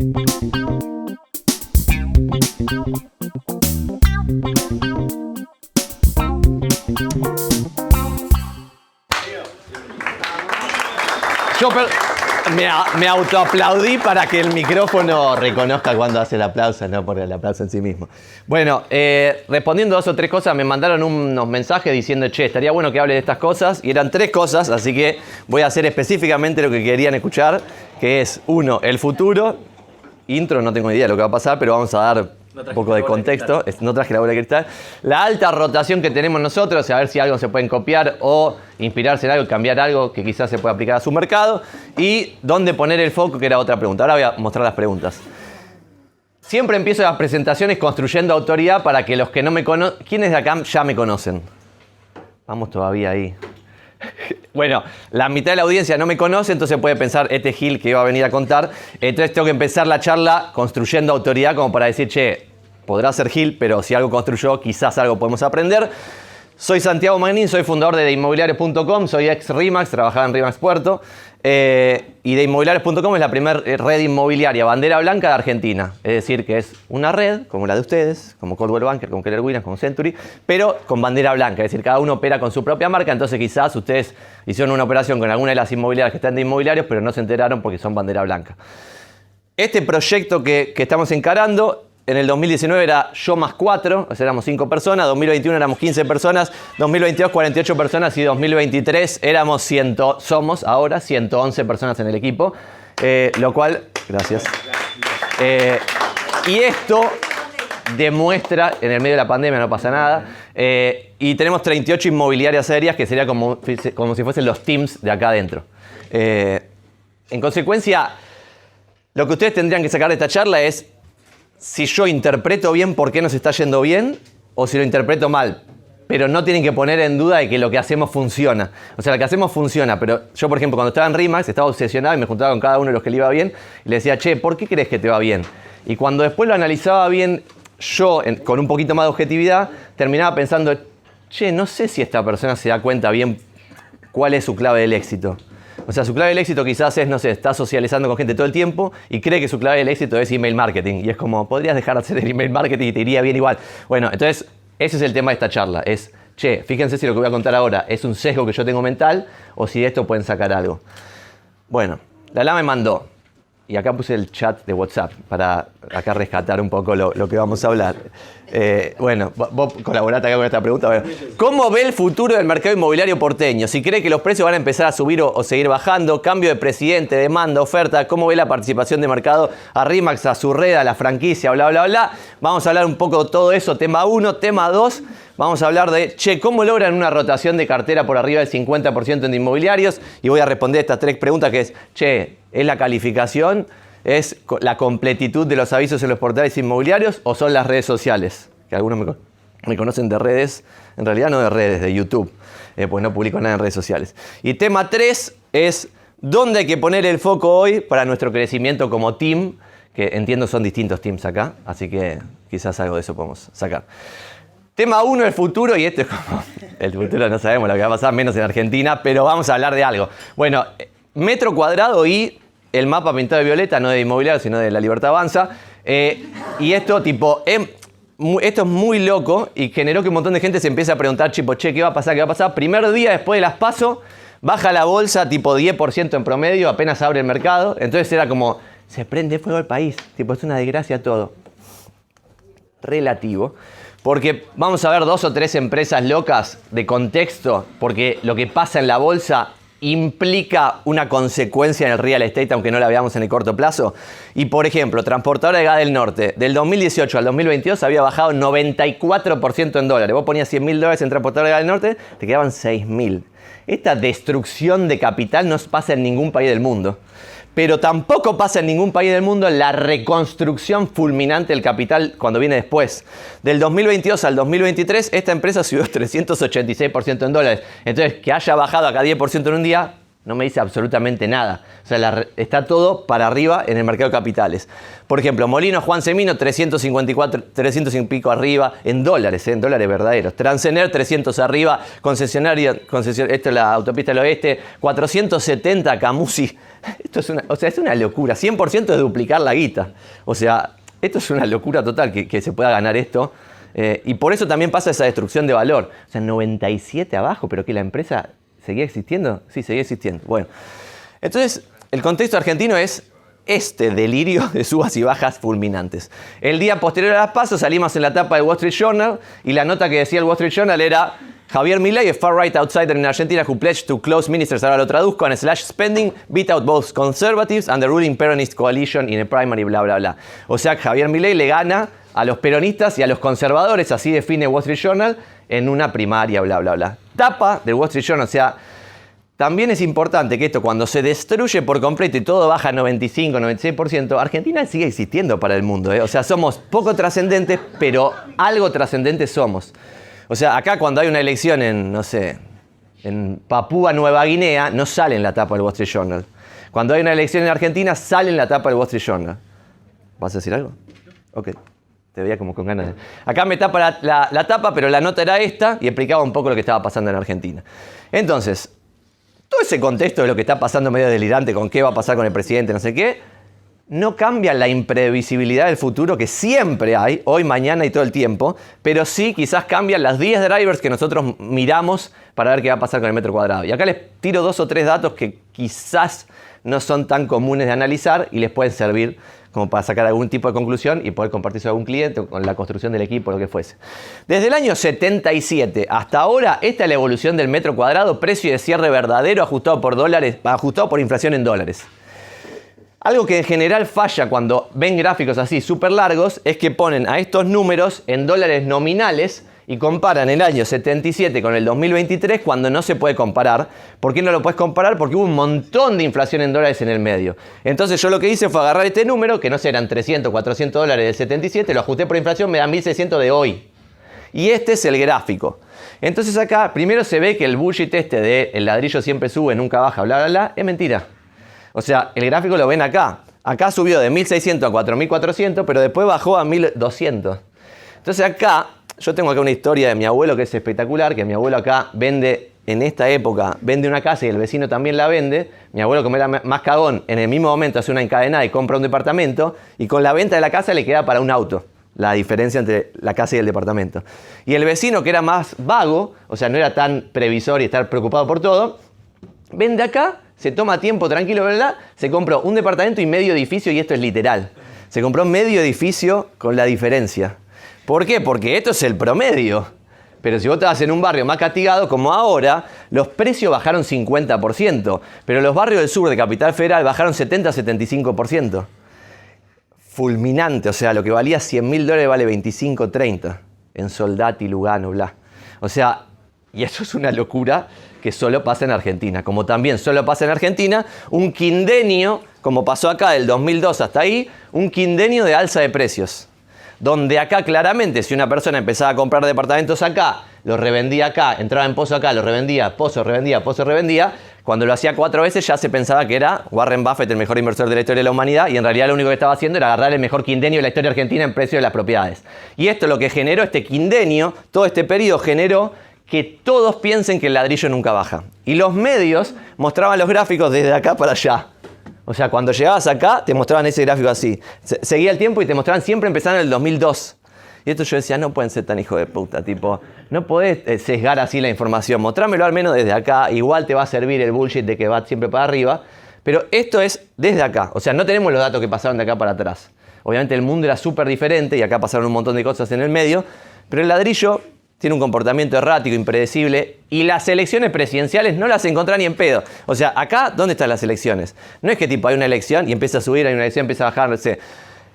Yo me, me autoaplaudí para que el micrófono reconozca cuando hace el aplauso, no por el aplauso en sí mismo. Bueno, eh, respondiendo dos o tres cosas, me mandaron unos mensajes diciendo, che, estaría bueno que hable de estas cosas. Y eran tres cosas, así que voy a hacer específicamente lo que querían escuchar, que es, uno, el futuro. Intro, no tengo idea de lo que va a pasar, pero vamos a dar un poco de contexto. No traje la bola de cristal. La alta rotación que tenemos nosotros, a ver si algo se pueden copiar o inspirarse en algo, cambiar algo que quizás se pueda aplicar a su mercado. Y dónde poner el foco, que era otra pregunta. Ahora voy a mostrar las preguntas. Siempre empiezo las presentaciones construyendo autoridad para que los que no me conocen. ¿Quiénes de acá ya me conocen? Vamos todavía ahí. Bueno, la mitad de la audiencia no me conoce, entonces puede pensar, este Gil que iba a venir a contar. Entonces tengo que empezar la charla construyendo autoridad como para decir, che, podrá ser Gil, pero si algo construyó, quizás algo podemos aprender. Soy Santiago Magnin, soy fundador de Inmobiliarios.com, soy ex RIMAX, trabajaba en RIMAX Puerto. eh, y de Inmobiliarios.com es la primera red inmobiliaria, bandera blanca de Argentina. Es decir, que es una red, como la de ustedes, como Coldwell Banker, como Keller Williams, como Century, pero con bandera blanca. Es decir, cada uno opera con su propia marca, entonces quizás ustedes hicieron una operación con alguna de las inmobiliarias que están de inmobiliarios, pero no se enteraron porque son bandera blanca. Este proyecto que, que estamos encarando, en el 2019 era yo más 4, o sea, éramos 5 personas, 2021 éramos 15 personas, 2022 48 personas y 2023 éramos 100, somos ahora 111 personas en el equipo, eh, lo cual, gracias. Eh, y esto demuestra, en el medio de la pandemia no pasa nada, eh, y tenemos 38 inmobiliarias aéreas que sería como, como si fuesen los teams de acá adentro. En consecuencia, lo que ustedes tendrían que sacar de esta charla es si yo interpreto bien por qué nos está yendo bien o si lo interpreto mal. Pero no tienen que poner en duda de que lo que hacemos funciona. O sea, lo que hacemos funciona, pero yo, por ejemplo, cuando estaba en RIMAX, estaba obsesionado y me juntaba con cada uno de los que le iba bien y le decía, che, ¿por qué crees que te va bien? Y cuando después lo analizaba bien, yo, con un poquito más de objetividad, terminaba pensando, che, no sé si esta persona se da cuenta bien cuál es su clave del éxito. O sea, su clave del éxito quizás es, no sé, está socializando con gente todo el tiempo y cree que su clave del éxito es email marketing. Y es como, podrías dejar de hacer el email marketing y te iría bien igual. Bueno, entonces, ese es el tema de esta charla. Es, che, fíjense si lo que voy a contar ahora es un sesgo que yo tengo mental o si de esto pueden sacar algo. Bueno, Lala me mandó, y acá puse el chat de WhatsApp para acá rescatar un poco lo, lo que vamos a hablar. Eh, bueno, vo- vos colaboraste acá con esta pregunta. ¿Cómo ve el futuro del mercado inmobiliario porteño? Si cree que los precios van a empezar a subir o, seguir bajando, cambio de presidente, demanda, oferta, ¿cómo ve la participación de mercado a RIMAX, a su red, a la franquicia, bla, bla, bla? Vamos a hablar un poco de todo eso, tema 1, tema 2. Vamos a hablar de, che, ¿cómo logran una rotación de cartera por arriba del 50% en inmobiliarios? Y voy a responder estas tres preguntas que es, che, ¿es la calificación? ¿Es la completitud de los avisos en los portales inmobiliarios o son las redes sociales? Que algunos me conocen de redes, en realidad no de redes, de YouTube, eh, pues no publico nada en redes sociales. Y tema 3 es, ¿dónde hay que poner el foco hoy para nuestro crecimiento como team? Que entiendo son distintos teams acá, así que quizás algo de eso podemos sacar. Tema 1, el futuro, y esto es como, el futuro no sabemos lo que va a pasar, menos en Argentina, pero vamos a hablar de algo. Bueno, eh, metro cuadrado y el mapa pintado de violeta, no de inmobiliario, sino de la libertad avanza. Eh, y esto, tipo, em- esto es muy loco y generó que un montón de gente se empiece a preguntar, tipo, che, ¿qué va a pasar? ¿Qué va a pasar? Primer día después de las PASO, baja la bolsa tipo 10% en promedio, apenas abre el mercado. Entonces era como, se prende fuego el país. Tipo, es una desgracia todo relativo. Porque vamos a ver dos o tres empresas locas de contexto, porque lo que pasa en la bolsa implica una consecuencia en el real estate, aunque no la veamos en el corto plazo. Y por ejemplo, Transportadora de Gas del Norte, del 2018 al 2022 había bajado 94% en dólares. Vos ponías 100 mil dólares en Transportadora de Gas del Norte, te quedaban 6 mil. Esta destrucción de capital no pasa en ningún país del mundo. Pero tampoco pasa en ningún país del mundo la reconstrucción fulminante del capital cuando viene después. Del 2022 al 2023, esta empresa subió 386% en dólares. Entonces, que haya bajado acá 10% en un día, no me dice absolutamente nada. O sea, está todo para arriba en el mercado de capitales. Por ejemplo, Molino Juan Semino, 354, 300 y pico arriba en dólares, ¿eh? en dólares verdaderos. Transener, 300 arriba. Concesionaria, esto es la autopista del oeste, 470 Camusi. Esto es una, o sea, es una locura. 100% de duplicar la guita. O sea, esto es una locura total que, se pueda ganar esto. Eh, y por eso también pasa esa destrucción de valor. O sea, 97 abajo, pero que la empresa ¿Seguía existiendo? Sí, seguía existiendo. Bueno, entonces el contexto argentino es este delirio de subas y bajas fulminantes. El día posterior a las pasos salimos en la tapa del Wall Street Journal y la nota que decía el Wall Street Journal era Javier Milei, a far-right outsider in Argentina who pledged to close ministers, ahora lo traduzco, and slash spending, beat out both conservatives and the ruling Peronist coalition in a primary, bla, bla, bla. O sea, Javier Milei le gana a los peronistas y a los conservadores, así define Wall Street Journal, en una primaria, bla, bla, bla. Tapa del Wall Street Journal, o sea, también es importante que esto cuando se destruye por completo y todo baja 95, 96%, Argentina sigue existiendo para el mundo. ¿eh? O sea, somos poco trascendentes, pero algo trascendente somos. O sea, acá cuando hay una elección en, no sé, en Papúa Nueva Guinea, no sale en la tapa del Wall Street Journal. Cuando hay una elección en Argentina, sale en la tapa del Wall Street Journal. ¿Vas a decir algo? Ok. Te veía como con ganas de... Acá me tapa la, tapa, pero la nota era esta y explicaba un poco lo que estaba pasando en Argentina. Entonces, todo ese contexto de lo que está pasando medio delirante con qué va a pasar con el presidente, no sé qué, no cambia la imprevisibilidad del futuro que siempre hay, hoy, mañana y todo el tiempo, pero sí quizás cambian las 10 drivers que nosotros miramos para ver qué va a pasar con el metro cuadrado. Y acá les tiro dos o tres datos que quizás no son tan comunes de analizar y les pueden servir como para sacar algún tipo de conclusión y poder compartirse con algún cliente con la construcción del equipo, lo que fuese. Desde el año 77 hasta ahora, esta es la evolución del metro cuadrado, precio de cierre verdadero ajustado por dólares, ajustado por inflación en dólares. Algo que en general falla cuando ven gráficos así súper largos es que ponen a estos números en dólares nominales y comparan el año 77 con el 2023 cuando no se puede comparar. ¿Por qué no lo puedes comparar? Porque hubo un montón de inflación en dólares en el medio. Entonces yo lo que hice fue agarrar este número, que no serán 300, 400 dólares del 77, lo ajusté por inflación, me da 1600 de hoy. Y este es el gráfico. Entonces acá primero se ve que el bullshit este de el ladrillo siempre sube, nunca baja, bla, bla, bla, es mentira. O sea, el gráfico lo ven acá. Acá subió de 1600 a 4400, pero después bajó a 1200. Entonces acá yo tengo acá una historia de mi abuelo que es espectacular, que mi abuelo acá vende, en esta época, vende una casa y el vecino también la vende. Mi abuelo, como era más cagón, en el mismo momento hace una encadenada y compra un departamento y con la venta de la casa le queda para un auto la diferencia entre la casa y el departamento. Y el vecino, que era más vago, o sea, no era tan previsor y estar preocupado por todo, vende acá, se toma tiempo tranquilo, ¿verdad? Se compró un departamento y medio edificio, y esto es literal. Se compró medio edificio con la diferencia. ¿Por qué? Porque esto es el promedio. Pero si vos estás en un barrio más castigado como ahora, los precios bajaron 50%, pero los barrios del sur de Capital Federal bajaron 70-75%. Fulminante, o sea, lo que valía 100 mil dólares vale 25, 30 en Soldati, Lugano, bla. O sea, y eso es una locura que solo pasa en Argentina. Como también solo pasa en Argentina, un quindenio, como pasó acá del 2002 hasta ahí, un quindenio de alza de precios donde acá claramente si una persona empezaba a comprar departamentos acá, los revendía acá, entraba en pozo acá, los revendía, pozo, revendía, pozo, revendía, cuando lo hacía cuatro veces ya se pensaba que era Warren Buffett el mejor inversor de la historia de la humanidad y en realidad lo único que estaba haciendo era agarrar el mejor quindenio de la historia argentina en precio de las propiedades. Y esto lo que generó, este quindenio, todo este periodo generó que todos piensen que el ladrillo nunca baja. Y los medios mostraban los gráficos desde acá para allá. O sea, cuando llegabas acá, te mostraban ese gráfico así. Seguía el tiempo y te mostraban siempre empezando en el 2002. Y esto yo decía, no pueden ser tan hijo de puta, tipo, no podés eh, sesgar así la información, mostrámelo al menos desde acá, igual te va a servir el bullshit de que va siempre para arriba, pero esto es desde acá, o sea, no tenemos los datos que pasaron de acá para atrás. Obviamente el mundo era súper diferente y acá pasaron un montón de cosas en el medio, pero el ladrillo tiene un comportamiento errático, impredecible, y las elecciones presidenciales no las encontrá ni en pedo. O sea, acá, ¿dónde están las elecciones? No es que tipo hay una elección y empieza a subir, hay una elección, empieza a bajar, no sé.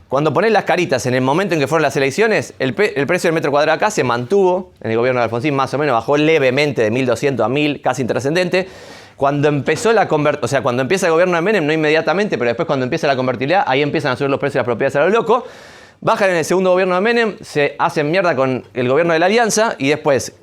Cuando pones las caritas en el momento en que fueron las elecciones, el, precio del metro cuadrado acá se mantuvo en el gobierno de Alfonsín, más o menos bajó levemente de 1.200 a 1.000, casi intrascendente. Cuando empezó la o sea, cuando empieza el gobierno de Menem, no inmediatamente, pero después cuando empieza la convertibilidad, ahí empiezan a subir los precios de las propiedades a lo loco. Bajan en el segundo gobierno de Menem, se hacen mierda con el gobierno de la Alianza y después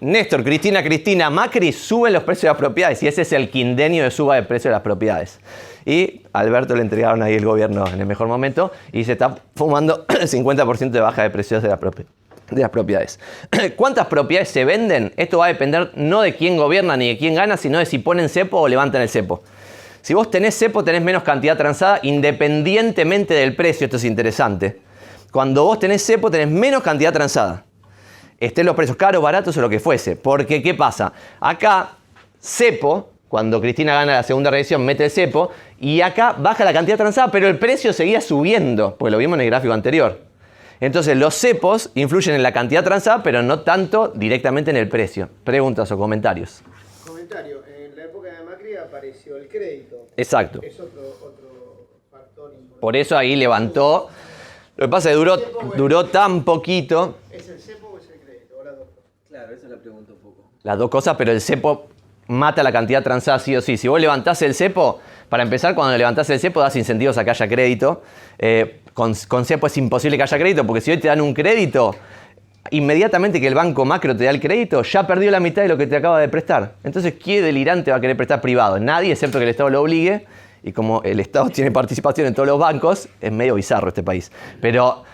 Néstor, Cristina, Cristina, Macri suben los precios de las propiedades y ese es el quindenio de suba de precio de las propiedades. Y Alberto le entregaron ahí el gobierno en el mejor momento y se está fumando el 50% de baja de precios de, de las propiedades. ¿Cuántas propiedades se venden? Esto va a depender no de quién gobierna ni de quién gana, sino de si ponen cepo o levantan el cepo. Si vos tenés cepo, tenés menos cantidad transada independientemente del precio. Esto es interesante. Cuando vos tenés cepo, tenés menos cantidad transada estén los precios caros, baratos o lo que fuese. Porque, ¿qué pasa? Acá, cepo, cuando Cristina gana la segunda revisión, mete el cepo, y acá baja la cantidad transada, pero el precio seguía subiendo, pues lo vimos en el gráfico anterior. Entonces, los cepos influyen en la cantidad transada, pero no tanto directamente en el precio. Preguntas o comentarios. Comentario. En la época de Macri apareció el crédito. Exacto. Es otro, otro factor importante. Por eso ahí levantó. Lo que pasa es que duró, duró tan poquito ¿Es el cepo o es el crédito? O las dos cosas. Claro, esa la pregunta un poco. las dos cosas, pero el cepo mata la cantidad transada sí o sí. Si vos levantás el cepo, para empezar, cuando levantás el cepo das incentivos a que haya crédito. Eh, con, con cepo es imposible que haya crédito, porque si hoy te dan un crédito, inmediatamente que el banco macro te da el crédito, ya perdió la mitad de lo que te acaba de prestar. Entonces, ¿qué delirante va a querer prestar privado? Nadie, excepto que el Estado lo obligue. Y como el Estado tiene participación en todos los bancos, es medio bizarro este país. Pero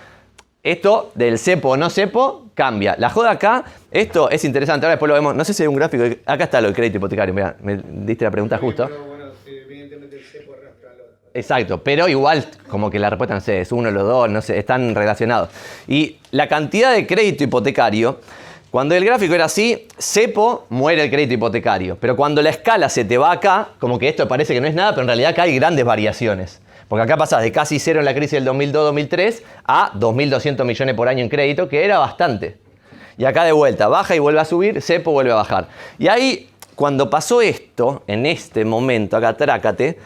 esto del cepo o no cepo cambia. La joda acá, esto es interesante. Ahora después lo vemos. No sé si hay un gráfico. Acá está lo del crédito hipotecario. Mira, me diste la pregunta justo. Pero bueno, evidentemente el cepo arrastra al otro. Exacto, pero igual como que la respuesta no sé, es uno o los dos, no sé, están relacionados. Y la cantidad de crédito hipotecario, cuando el gráfico era así, cepo muere el crédito hipotecario. Pero cuando la escala se te va acá, como que esto parece que no es nada, pero en realidad acá hay grandes variaciones. Porque acá pasas de casi cero en la crisis del 2002-2003 a 2.200 millones por año en crédito, que era bastante. Y acá de vuelta, baja y vuelve a subir, cepo vuelve a bajar. Y ahí, cuando pasó esto, en este momento, acá trácate,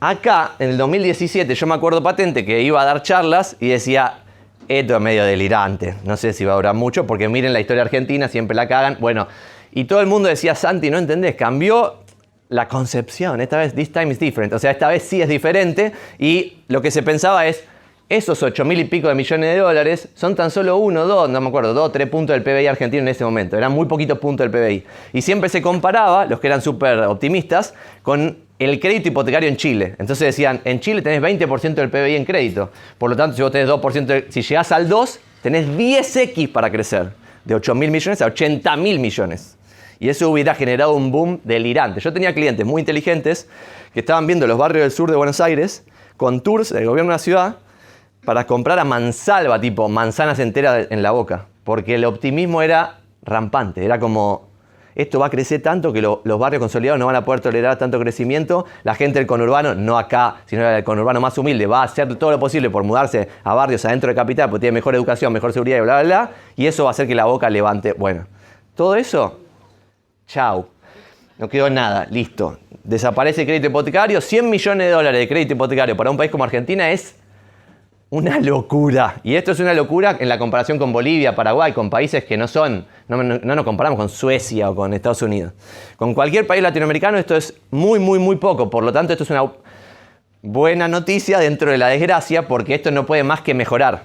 acá en el 2017 yo me acuerdo patente que iba a dar charlas y decía, esto es medio delirante, no sé si va a durar mucho, porque miren la historia argentina, siempre la cagan. Bueno, y todo el mundo decía, Santi, no entendés, cambió la concepción, esta vez, this time is different, o sea, esta vez sí es diferente y lo que se pensaba es, esos 8 mil y pico de millones de dólares son tan solo uno, dos, no me acuerdo, dos, tres puntos del PBI argentino en ese momento. Eran muy poquitos puntos del PBI. Y siempre se comparaba, los que eran súper optimistas, con el crédito hipotecario en Chile. Entonces decían, en Chile tenés 20% del PBI en crédito. Por lo tanto, si vos tenés 2%, de- si llegás al 2, tenés 10x para crecer. De 8 mil millones a 80 mil millones. Y eso hubiera generado un boom delirante. Yo tenía clientes muy inteligentes que estaban viendo los barrios del sur de Buenos Aires con tours del gobierno de la ciudad para comprar a mansalva, tipo manzanas enteras en la boca. Porque el optimismo era rampante. Era como, esto va a crecer tanto que lo- los barrios consolidados no van a poder tolerar tanto crecimiento. La gente del conurbano, no acá, sino del conurbano más humilde, va a hacer todo lo posible por mudarse a barrios adentro de capital, porque tiene mejor educación, mejor seguridad y bla, bla, bla. Y eso va a hacer que la boca levante. Bueno, todo eso Chau. No quedó nada, listo. Desaparece el crédito hipotecario. 100 millones de dólares de crédito hipotecario para un país como Argentina es una locura. Y esto es una locura en la comparación con Bolivia, Paraguay, con países que no son, no, no- no nos comparamos con Suecia o con Estados Unidos. Con cualquier país latinoamericano esto es muy, muy, muy poco. Por lo tanto, esto es una buena noticia dentro de la desgracia porque esto no puede más que mejorar.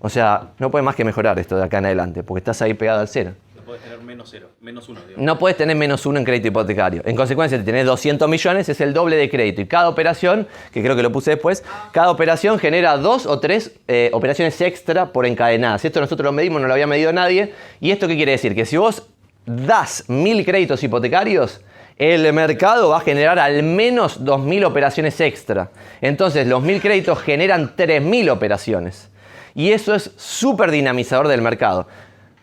O sea, no puede más que mejorar esto de acá en adelante porque estás ahí pegado al cero. Puedes tener menos cero, menos uno. No puedes tener menos uno en crédito hipotecario. En consecuencia, si tenés 200 millones, es el doble de crédito. Y cada operación, que creo que lo puse después, cada operación genera dos o tres eh, operaciones extra por encadenadas. Esto nosotros lo medimos, no lo había medido nadie. ¿Y esto qué quiere decir? Que si vos das mil créditos hipotecarios, el mercado va a generar al menos 2.000 operaciones extra. Entonces, los 1.000 créditos generan 3.000 operaciones. Y eso es súper dinamizador del mercado.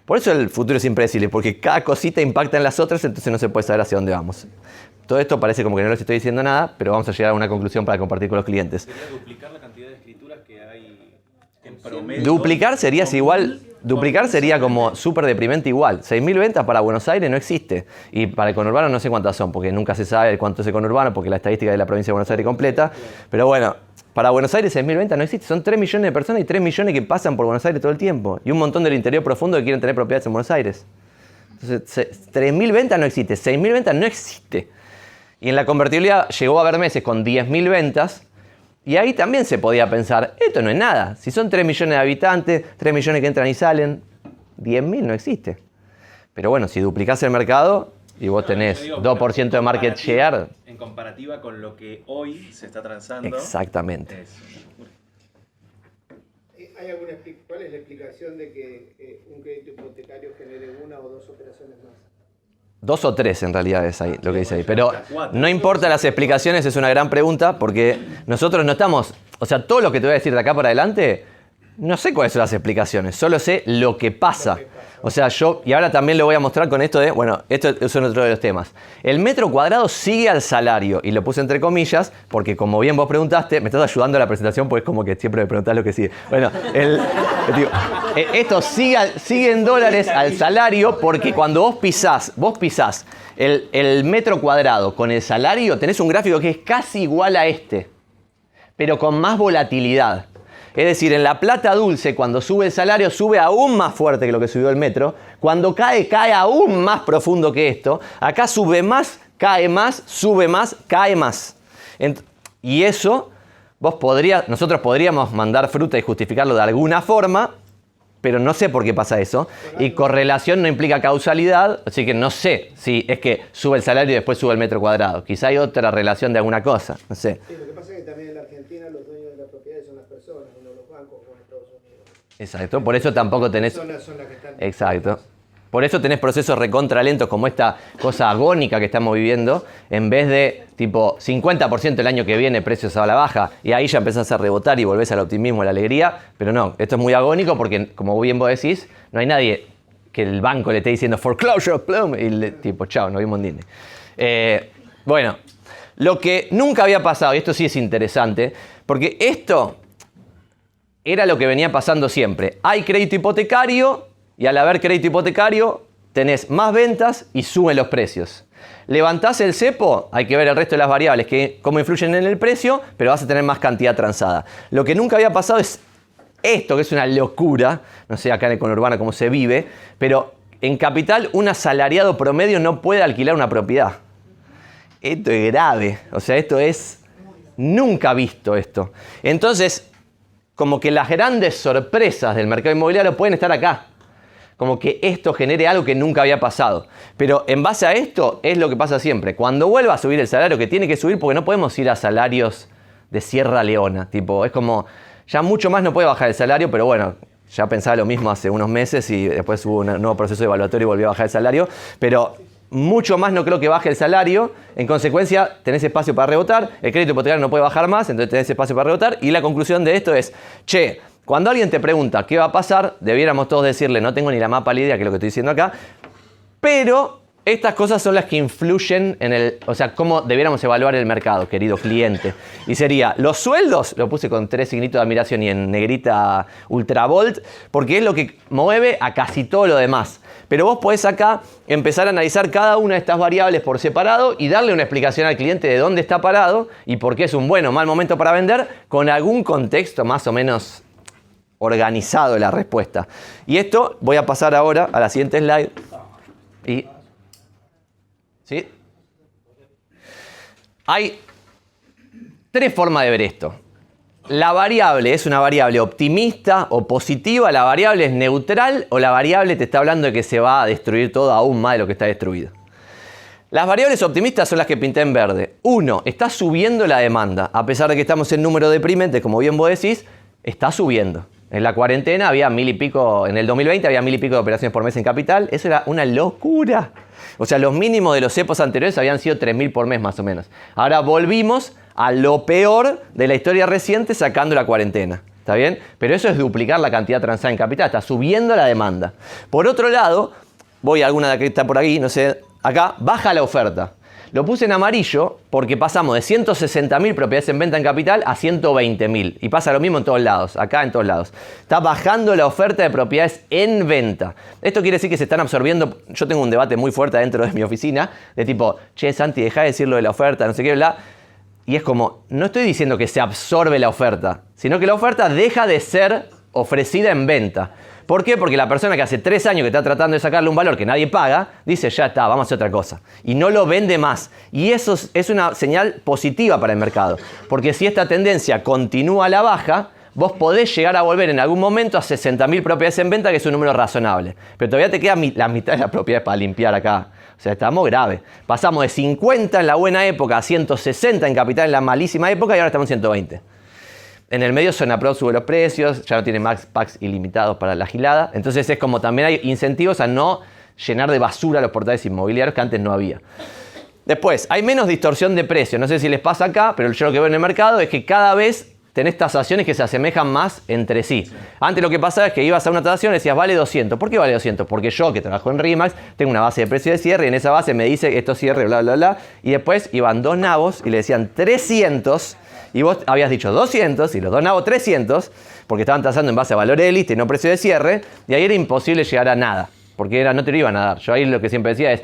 Por eso el futuro es impredecible, porque cada cosita impacta en las otras, entonces no se puede saber hacia dónde vamos. Todo esto parece como que no les estoy diciendo nada, pero vamos a llegar a una conclusión para compartir con los clientes. Sería duplicar la cantidad de escrituras que hay en promedio. Duplicar sería si igual, duplicar sería como súper deprimente igual. 6.000 ventas para Buenos Aires no existe. Y para el conurbano no sé cuántas son, porque nunca se sabe cuánto es el conurbano, porque la estadística de la provincia de Buenos Aires completa. Pero bueno, para Buenos Aires 6.000 ventas no existe. Son 3 millones de personas y 3 millones que pasan por Buenos Aires todo el tiempo. Y un montón del interior profundo que quieren tener propiedades en Buenos Aires. Entonces, se- 3.000 ventas no existe, 6.000 ventas no existe. Y en la convertibilidad llegó a haber meses con 10.000 ventas. Y ahí también se podía pensar, esto no es nada. Si son 3 millones de habitantes, 3 millones que entran y salen, 10.000 no existe. Pero bueno, si duplicás el mercado y vos tenés yo digo, 2% de market share, En comparativa con lo que hoy se está transando. exactamente. es. Eh, ¿Hay alguna expli- ¿Cuál es la explicación de que eh, un crédito hipotecario genere una o dos operaciones más? Dos o tres en realidad es ahí, lo que dice ahí. Pero no importa las explicaciones, es una gran pregunta porque nosotros no estamos, o sea, todo lo que te voy a decir de acá para adelante, no sé cuáles son las explicaciones, solo sé lo que pasa. O sea, yo, y ahora también lo voy a mostrar con esto de, bueno, esto es otro de los temas. El metro cuadrado sigue al salario, y lo puse entre comillas, porque como bien vos preguntaste, me estás ayudando a la presentación, pues como que siempre me preguntás lo que sigue. Bueno, el, digo, eh, esto sigue, en dólares al salario, porque cuando vos pisás, vos pisás el metro cuadrado con el salario, tenés un gráfico que es casi igual a este pero con más volatilidad. Es decir, en la plata dulce, cuando sube el salario, sube aún más fuerte que lo que subió el metro. Cuando cae, cae aún más profundo que esto. Acá sube más, cae más, sube más, cae más. Y eso, vos podrías, nosotros podríamos mandar fruta y justificarlo de alguna forma, pero no sé por qué pasa eso. Y correlación no implica causalidad, así que no sé si es que sube el salario y después sube el metro cuadrado. Quizá hay otra relación de alguna cosa, no sé. Sí, lo que pasa es que también en la Argentina los dueños de las propiedades son las personas, no los bancos como en Estados Unidos. Exacto, por eso tampoco tenés... Las son las que están... Exacto. Por eso tenés procesos recontra lentos como esta cosa agónica que estamos viviendo, en vez de tipo 50% el año que viene precios a la baja y ahí ya empezás a rebotar y volvés al optimismo, a la alegría. Pero no, esto es muy agónico porque, como bien vos decís, no hay nadie que el banco le esté diciendo foreclosure, plum, y le- tipo, chao, nos vimos en Disney. Eh, bueno, lo que nunca había pasado, y esto sí es interesante, porque esto era lo que venía pasando siempre. Hay crédito hipotecario y al haber crédito hipotecario tenés más ventas y suben los precios. Levantás el cepo, hay que ver el resto de las variables, que cómo influyen en el precio, pero vas a tener más cantidad transada. Lo que nunca había pasado es esto, que es una locura, no sé acá en el conurbano cómo se vive, pero en capital un asalariado promedio no puede alquilar una propiedad. Esto es grave, o sea, esto es nunca visto esto. Entonces, como que las grandes sorpresas del mercado inmobiliario pueden estar acá. Como que esto genere algo que nunca había pasado. Pero en base a esto es lo que pasa siempre. Cuando vuelva a subir el salario, que tiene que subir porque no podemos ir a salarios de Sierra Leona. Tipo, es como, ya mucho más no puede bajar el salario, pero bueno, ya pensaba lo mismo hace unos meses y después hubo un nuevo proceso evaluatorio y volvió a bajar el salario. Pero mucho más no creo que baje el salario. En consecuencia, tenés espacio para rebotar. El crédito hipotecario no puede bajar más, entonces tenés espacio para rebotar. Y la conclusión de esto es, che, cuando alguien te pregunta qué va a pasar, debiéramos todos decirle, no tengo ni la más pálida que es lo que estoy diciendo acá, pero estas cosas son las que influyen en el, o sea, cómo debiéramos evaluar el mercado, querido cliente. Y sería, los sueldos, lo puse con tres signitos de admiración y en negrita ultravolt, porque es lo que mueve a casi todo lo demás. Pero vos podés acá empezar a analizar cada una de estas variables por separado y darle una explicación al cliente de dónde está parado y por qué es un buen o mal momento para vender con algún contexto más o menos organizado la respuesta. Y esto voy a pasar ahora a la siguiente slide. Y, ¿Sí? Hay tres formas de ver esto. La variable es una variable optimista o positiva, la variable es neutral o la variable te está hablando de que se va a destruir todo aún más de lo que está destruido. Las variables optimistas son las que pinté en verde. Uno, está subiendo la demanda. A pesar de que estamos en número deprimente, como bien vos decís, está subiendo. En la cuarentena había mil y pico, en el 2020 había mil y pico de operaciones por mes en capital. Eso era una locura. O sea, los mínimos de los cepos anteriores habían sido 3.000 por mes más o menos. Ahora volvimos a lo peor de la historia reciente sacando la cuarentena. ¿Está bien? Pero eso es duplicar la cantidad transada en capital. Está subiendo la demanda. Por otro lado, voy a alguna de que está por aquí, no sé, acá, baja la oferta. Lo puse en amarillo porque pasamos de 160.000 propiedades en venta en capital a 120.000. Y pasa lo mismo en todos lados, acá en todos lados. Está bajando la oferta de propiedades en venta. Esto quiere decir que se están absorbiendo. Yo tengo un debate muy fuerte dentro de mi oficina de tipo, che, Santi, deja de decir lo de la oferta, no sé qué, bla. Y es como, no estoy diciendo que se absorbe la oferta, sino que la oferta deja de ser ofrecida en venta. ¿Por qué? Porque la persona que hace tres años que está tratando de sacarle un valor que nadie paga, dice, ya está, vamos a hacer otra cosa. Y no lo vende más. Y eso es- una señal positiva para el mercado. Porque si esta tendencia continúa a la baja, vos podés llegar a volver en algún momento a 60.000 propiedades en venta, que es un número razonable. Pero todavía te queda la mitad de las propiedades para limpiar acá. O sea, estamos graves. Pasamos de 50 en la buena época a 160 en capital en la malísima época y ahora estamos en 120. En el medio Sonapro sube los precios, ya no tiene max packs ilimitados para la gilada. Entonces es como también hay incentivos a no llenar de basura los portales inmobiliarios que antes no había. Después, hay menos distorsión de precio. No sé si les pasa acá, pero yo lo que veo en el mercado es que cada vez tenés tasaciones que se asemejan más entre sí. Antes lo que pasaba es que ibas a una tasación y decías, vale 200. ¿Por qué vale 200? Porque yo, que trabajo en RIMAX, tengo una base de precio de cierre y en esa base me dice esto cierre, bla, bla, bla. Y después iban dos nabos y le decían 300 y vos habías dicho 200 y los dos nabos 300 porque estaban tasando en base a valor de lista y no precio de cierre y ahí era imposible llegar a nada porque era, no te lo iban a dar. Yo ahí lo que siempre decía es,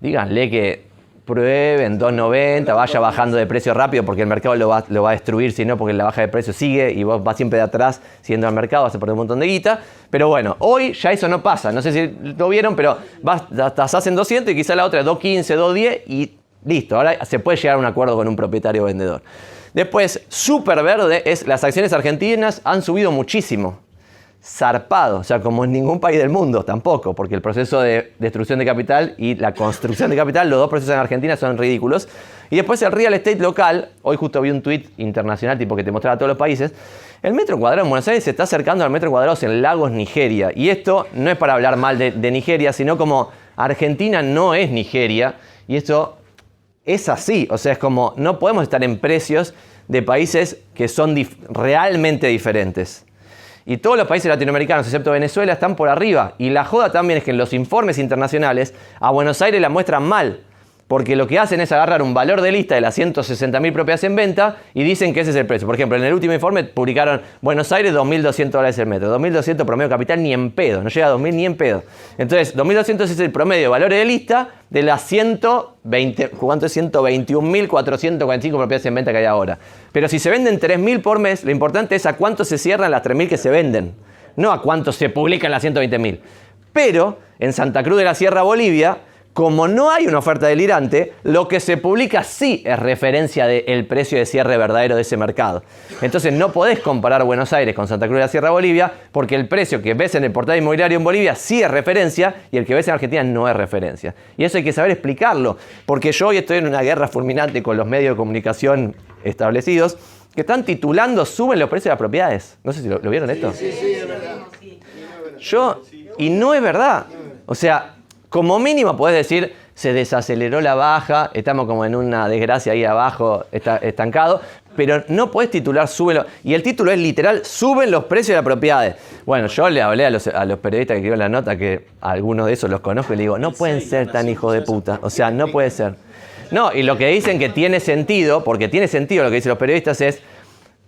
díganle que prueben 2.90, vaya bajando de precio rápido porque el mercado lo va, lo va a destruir, si no, porque la baja de precio sigue y vos vas siempre de atrás siguiendo al mercado, vas a perder un montón de guita. Pero bueno, hoy ya eso no pasa, no sé si lo vieron, pero vas, tasás en 200 y quizá la otra es 2.15, 2.10 y listo, ahora se puede llegar a un acuerdo con un propietario vendedor. Después, súper verde es las acciones argentinas han subido muchísimo zarpado, o sea, como en ningún país del mundo tampoco, porque el proceso de destrucción de capital y la construcción de capital, los dos procesos en Argentina son ridículos. Y después el real estate local, hoy justo vi un tweet internacional tipo que te mostraba a todos los países, el metro cuadrado en Buenos Aires se está acercando al metro cuadrado en Lagos, Nigeria. Y esto no es para hablar mal de, Nigeria, sino como Argentina no es Nigeria, y esto es así, o sea, es como no podemos estar en precios de países que son realmente diferentes. Y todos los países latinoamericanos, excepto Venezuela, están por arriba. Y la joda también es que en los informes internacionales a Buenos Aires la muestran mal. Porque lo que hacen es agarrar un valor de lista de las 160.000 propiedades en venta y dicen que ese es el precio. Por ejemplo, en el último informe publicaron Buenos Aires 2.200 dólares el metro. 2.200 promedio capital ni en pedo. No llega a 2.000 ni en pedo. Entonces, 2.200 es el promedio de valores de lista de las 120, ¿cuánto es? 121.445 propiedades en venta que hay ahora. Pero si se venden 3.000 por mes, lo importante es a cuánto se cierran las 3.000 que se venden. No a cuánto se publican las 120.000. Pero en Santa Cruz de la Sierra, Bolivia, como no hay una oferta delirante, lo que se publica sí es referencia del precio de cierre verdadero de ese mercado. Entonces no podés comparar Buenos Aires con Santa Cruz de la Sierra Bolivia porque el precio que ves en el portal inmobiliario en Bolivia sí es referencia y el que ves en Argentina no es referencia. Y eso hay que saber explicarlo, porque yo hoy estoy en una guerra fulminante con los medios de comunicación establecidos que están titulando suben los precios de las propiedades. No sé si lo, ¿lo vieron esto. Yo, y no es verdad. O sea, como mínimo podés decir, se desaceleró la baja, estamos como en una desgracia ahí abajo, está estancado, pero no podés titular súbelo. Y el título es literal, suben los precios de las propiedades. Bueno, yo le hablé a los, a los periodistas que escribieron la nota, que algunos de esos los conozco, y le digo, no pueden ser tan hijos de puta. O sea, no puede ser. No, y lo que dicen que tiene sentido, porque tiene sentido lo que dicen los periodistas es,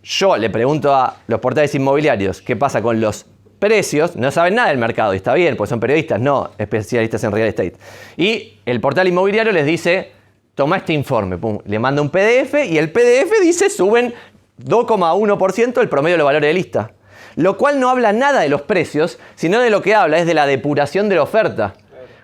yo le pregunto a los portales inmobiliarios qué pasa con los precios, no saben nada del mercado, y está bien, pues son periodistas, no especialistas en real estate. Y el portal inmobiliario les dice, toma este informe, pum, le manda un PDF y el PDF dice suben 2,1% el promedio de los valores de lista. Lo cual no habla nada de los precios, sino de lo que habla es de la depuración de la oferta.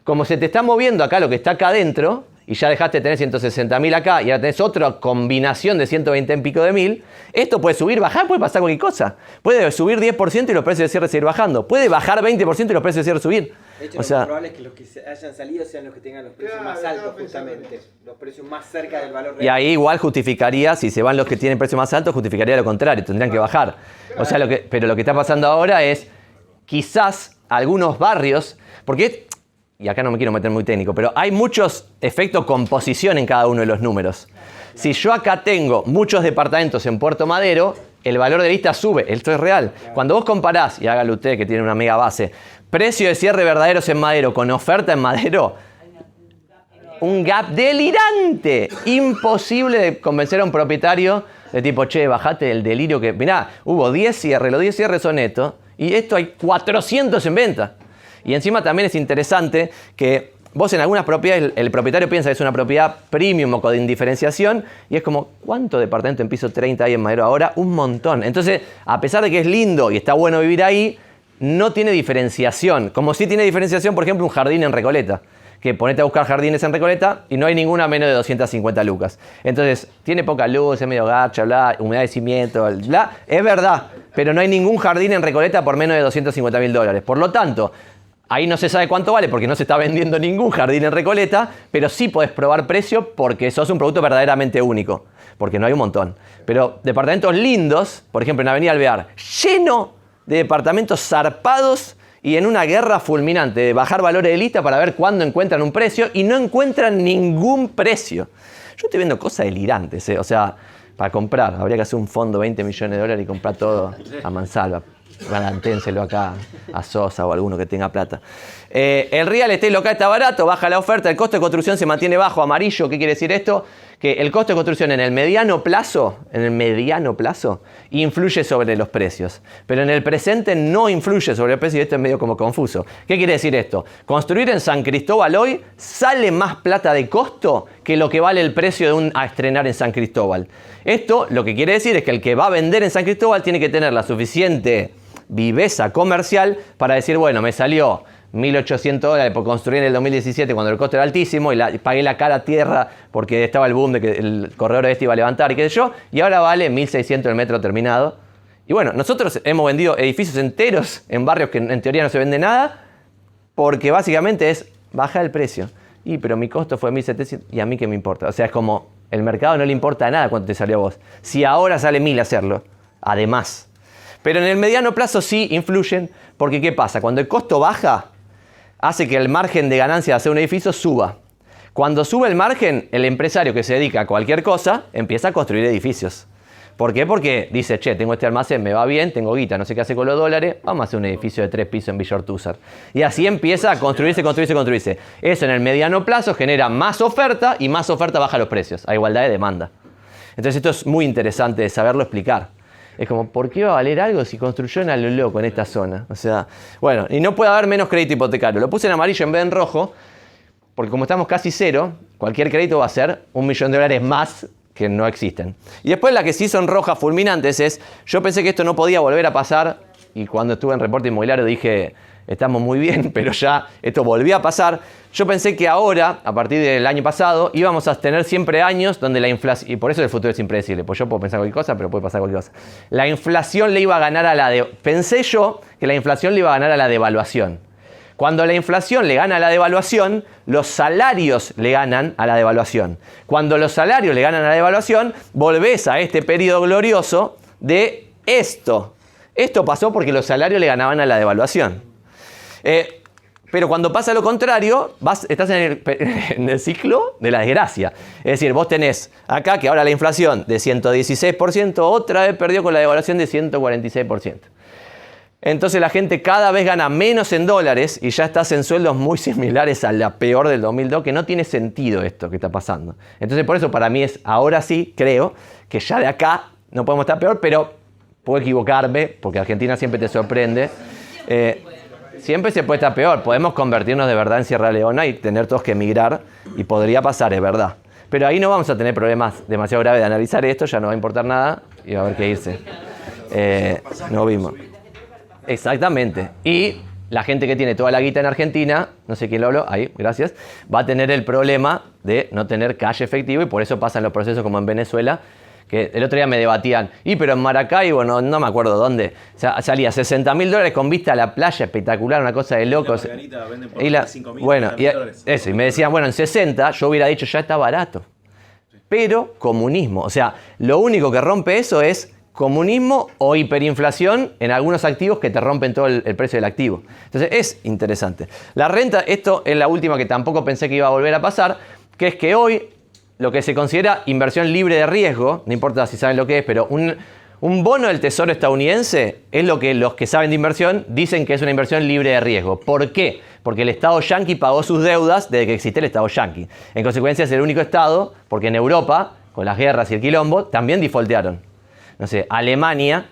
Como se te está moviendo acá lo que está acá adentro, y ya dejaste de tener 160.000 acá y ahora tenés otra combinación de 120 en pico de mil, esto puede subir, bajar, puede pasar cualquier cosa. Puede subir 10% y los precios de cierre seguir bajando. Puede bajar 20% y los precios de cierre subir. De hecho, O lo sea, más probable es que los que hayan salido sean los que tengan los precios Claro, más altos, justamente. Los precios más cerca del valor y real. ahí igual justificaría, si se van los que tienen precios más altos, justificaría lo contrario, tendrían que bajar. O sea, lo que, pero lo que está pasando ahora es quizás algunos barrios, porque, y acá no me quiero meter muy técnico, pero hay muchos efectos composición en cada uno de los números. Si yo acá tengo muchos departamentos en Puerto Madero, el valor de lista sube, esto es real. Cuando vos comparás, y hágalo usted que tiene una mega base, precio de cierre verdaderos en Madero con oferta en Madero, un gap delirante. Imposible de convencer a un propietario de tipo, che, bajate el delirio que. Mirá, hubo 10 cierres, los 10 cierres son estos, y esto hay 400 en venta. Y encima también es interesante que vos en algunas propiedades, el, propietario piensa que es una propiedad premium o con indiferenciación, y es como, ¿cuánto departamento en piso 30 hay en Madero ahora? Un montón. Entonces, a pesar de que es lindo y está bueno vivir ahí, no tiene diferenciación. Como si tiene diferenciación, por ejemplo, un jardín en Recoleta que ponete a buscar jardines en Recoleta y no hay ninguna menos de 250 lucas. Entonces, tiene poca luz, es medio gacha, bla, humedad de cimiento, bla. Es verdad, pero no hay ningún jardín en Recoleta por menos de 250 mil dólares. Por lo tanto, ahí no se sabe cuánto vale porque no se está vendiendo ningún jardín en Recoleta, pero sí podés probar precio porque sos un producto verdaderamente único, porque no hay un montón. Pero departamentos lindos, por ejemplo en Avenida Alvear, lleno de departamentos zarpados y en una guerra fulminante de bajar valores de lista para ver cuándo encuentran un precio y no encuentran ningún precio. Yo estoy viendo cosas delirantes, ¿eh? o sea, para comprar, habría que hacer un fondo de 20 millones de dólares y comprar todo a mansalva. Galanténselo acá a Sosa o alguno que tenga plata. Eh, el real estate local está barato, baja la oferta, el costo de construcción se mantiene bajo, amarillo. ¿Qué quiere decir esto? Que el costo de construcción en el mediano plazo, en el mediano plazo, influye sobre los precios. Pero en el presente no influye sobre el precio y esto es medio como confuso. ¿Qué quiere decir esto? Construir en San Cristóbal hoy sale más plata de costo que lo que vale el precio de un a estrenar en San Cristóbal. Esto lo que quiere decir es que el que va a vender en San Cristóbal tiene que tener la suficiente viveza comercial para decir, bueno, me salió 1.800 dólares por construir en el 2017 cuando el costo era altísimo y, la- pagué la cara tierra porque estaba el boom de que el corredor este iba a levantar y qué sé yo, y ahora vale 1.600 el metro terminado. Y bueno, nosotros hemos vendido edificios enteros en barrios que en teoría no se vende nada porque básicamente es bajar el precio. Y pero mi costo fue 1.700 y a mí qué me importa. O sea, es como el mercado no le importa nada cuánto te salió a vos. Si ahora sale 1.000 hacerlo, además. Pero en el mediano plazo sí influyen, porque ¿qué pasa? Cuando el costo baja, hace que el margen de ganancia de hacer un edificio suba. Cuando sube el margen, el empresario que se dedica a cualquier cosa empieza a construir edificios. ¿Por qué? Porque dice, che, tengo este almacén, me va bien, tengo guita, no sé qué hace con los dólares, vamos a hacer un edificio de tres pisos en Villa Ortúzar. Y así empieza a construirse, construirse, construirse. Eso en el mediano plazo genera más oferta y más oferta baja los precios, a igualdad de demanda. Entonces esto es muy interesante de saberlo explicar. Es como, ¿por qué va a valer algo si construyó en lo loco en esta zona? O sea, bueno, y no puede haber menos crédito hipotecario. Lo puse en amarillo en vez de en rojo, porque como estamos casi cero, cualquier crédito va a ser un millón de dólares más que no existen. Y después la que sí son rojas fulminantes es, yo pensé que esto no podía volver a pasar, y cuando estuve en reporte inmobiliario dije, estamos muy bien, pero ya esto volvió a pasar. Yo pensé que ahora, a partir del año pasado, íbamos a tener siempre años donde la inflación, y por eso el futuro es impredecible, pues yo puedo pensar cualquier cosa, pero puede pasar cualquier cosa. La inflación le iba a ganar a la de, pensé yo que la inflación le iba a ganar a la devaluación. Cuando la inflación le gana a la devaluación, los salarios le ganan a la devaluación. Cuando los salarios le ganan a la devaluación, volvés a este periodo glorioso de esto. Esto pasó porque los salarios le ganaban a la devaluación. Eh, pero cuando pasa lo contrario, estás en el, en el ciclo de la desgracia. Es decir, vos tenés acá que ahora la inflación de 116% otra vez perdió con la devaluación de 146%. Entonces la gente cada vez gana menos en dólares y ya estás en sueldos muy similares a la peor del 2002, que no tiene sentido esto que está pasando. Entonces por eso para mí es, ahora sí, creo, que ya de acá no podemos estar peor, pero puedo equivocarme, porque Argentina siempre te sorprende. Eh, siempre se puede estar peor, podemos convertirnos de verdad en Sierra Leona y tener todos que emigrar y podría pasar, es verdad. Pero ahí no vamos a tener problemas demasiado graves de analizar esto, ya no va a importar nada y va a haber que irse. Eh, no vimos. Exactamente. Y la gente que tiene toda la guita en Argentina, no sé quién lo habló, ahí, gracias, va a tener el problema de no tener cash efectivo y por eso pasan los procesos como en Venezuela, que el otro día me debatían, y pero en Maracaibo, no, no me acuerdo dónde, o sea, salía 60 mil dólares con vista a la playa, espectacular, una cosa de locos. Y la- 5.000, bueno, y, 30.000 dólares. eso, y me decían, bueno, en 60 yo hubiera dicho, ya está barato. Pero comunismo, o sea, lo único que rompe eso es comunismo o hiperinflación en algunos activos que te rompen todo el, el precio del activo. Entonces es interesante. La renta, esto es la última que tampoco pensé que iba a volver a pasar, que es que hoy lo que se considera inversión libre de riesgo, no importa si saben lo que es, pero un, un bono del Tesoro estadounidense es lo que los que saben de inversión dicen que es una inversión libre de riesgo. ¿Por qué? Porque el Estado yanqui pagó sus deudas desde que existe el Estado yanqui. En consecuencia es el único Estado, porque en Europa, con las guerras y el quilombo, también defaultearon. No sé, Alemania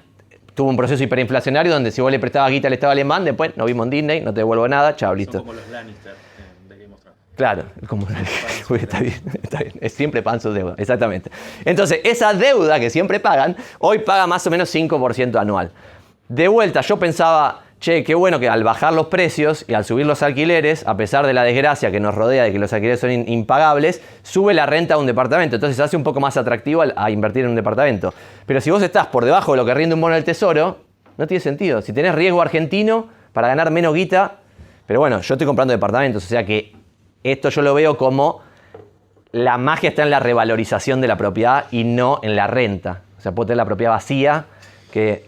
tuvo un proceso hiperinflacionario donde si vos le prestabas guita al Estado alemán, después nos vimos en Disney, no te devuelvo nada, chao, Son listo. como los Lannister eh, de Game of Thrones. Claro, como está bien, está bien. Es siempre pagan sus deudas, exactamente. Entonces, esa deuda que siempre pagan, hoy paga más o menos 5% anual. De vuelta, yo pensaba, che, qué bueno que al bajar los precios y al subir los alquileres, a pesar de la desgracia que nos rodea de que los alquileres son impagables, sube la renta a un departamento. Entonces se hace un poco más atractivo a invertir en un departamento. Pero si vos estás por debajo de lo que rinde un bono del tesoro, No tiene sentido. Si tenés riesgo argentino para ganar menos guita, pero bueno, yo estoy comprando departamentos, o sea que esto yo lo veo como la magia está en la revalorización de la propiedad y no en la renta. O sea, puedo tener la propiedad vacía, que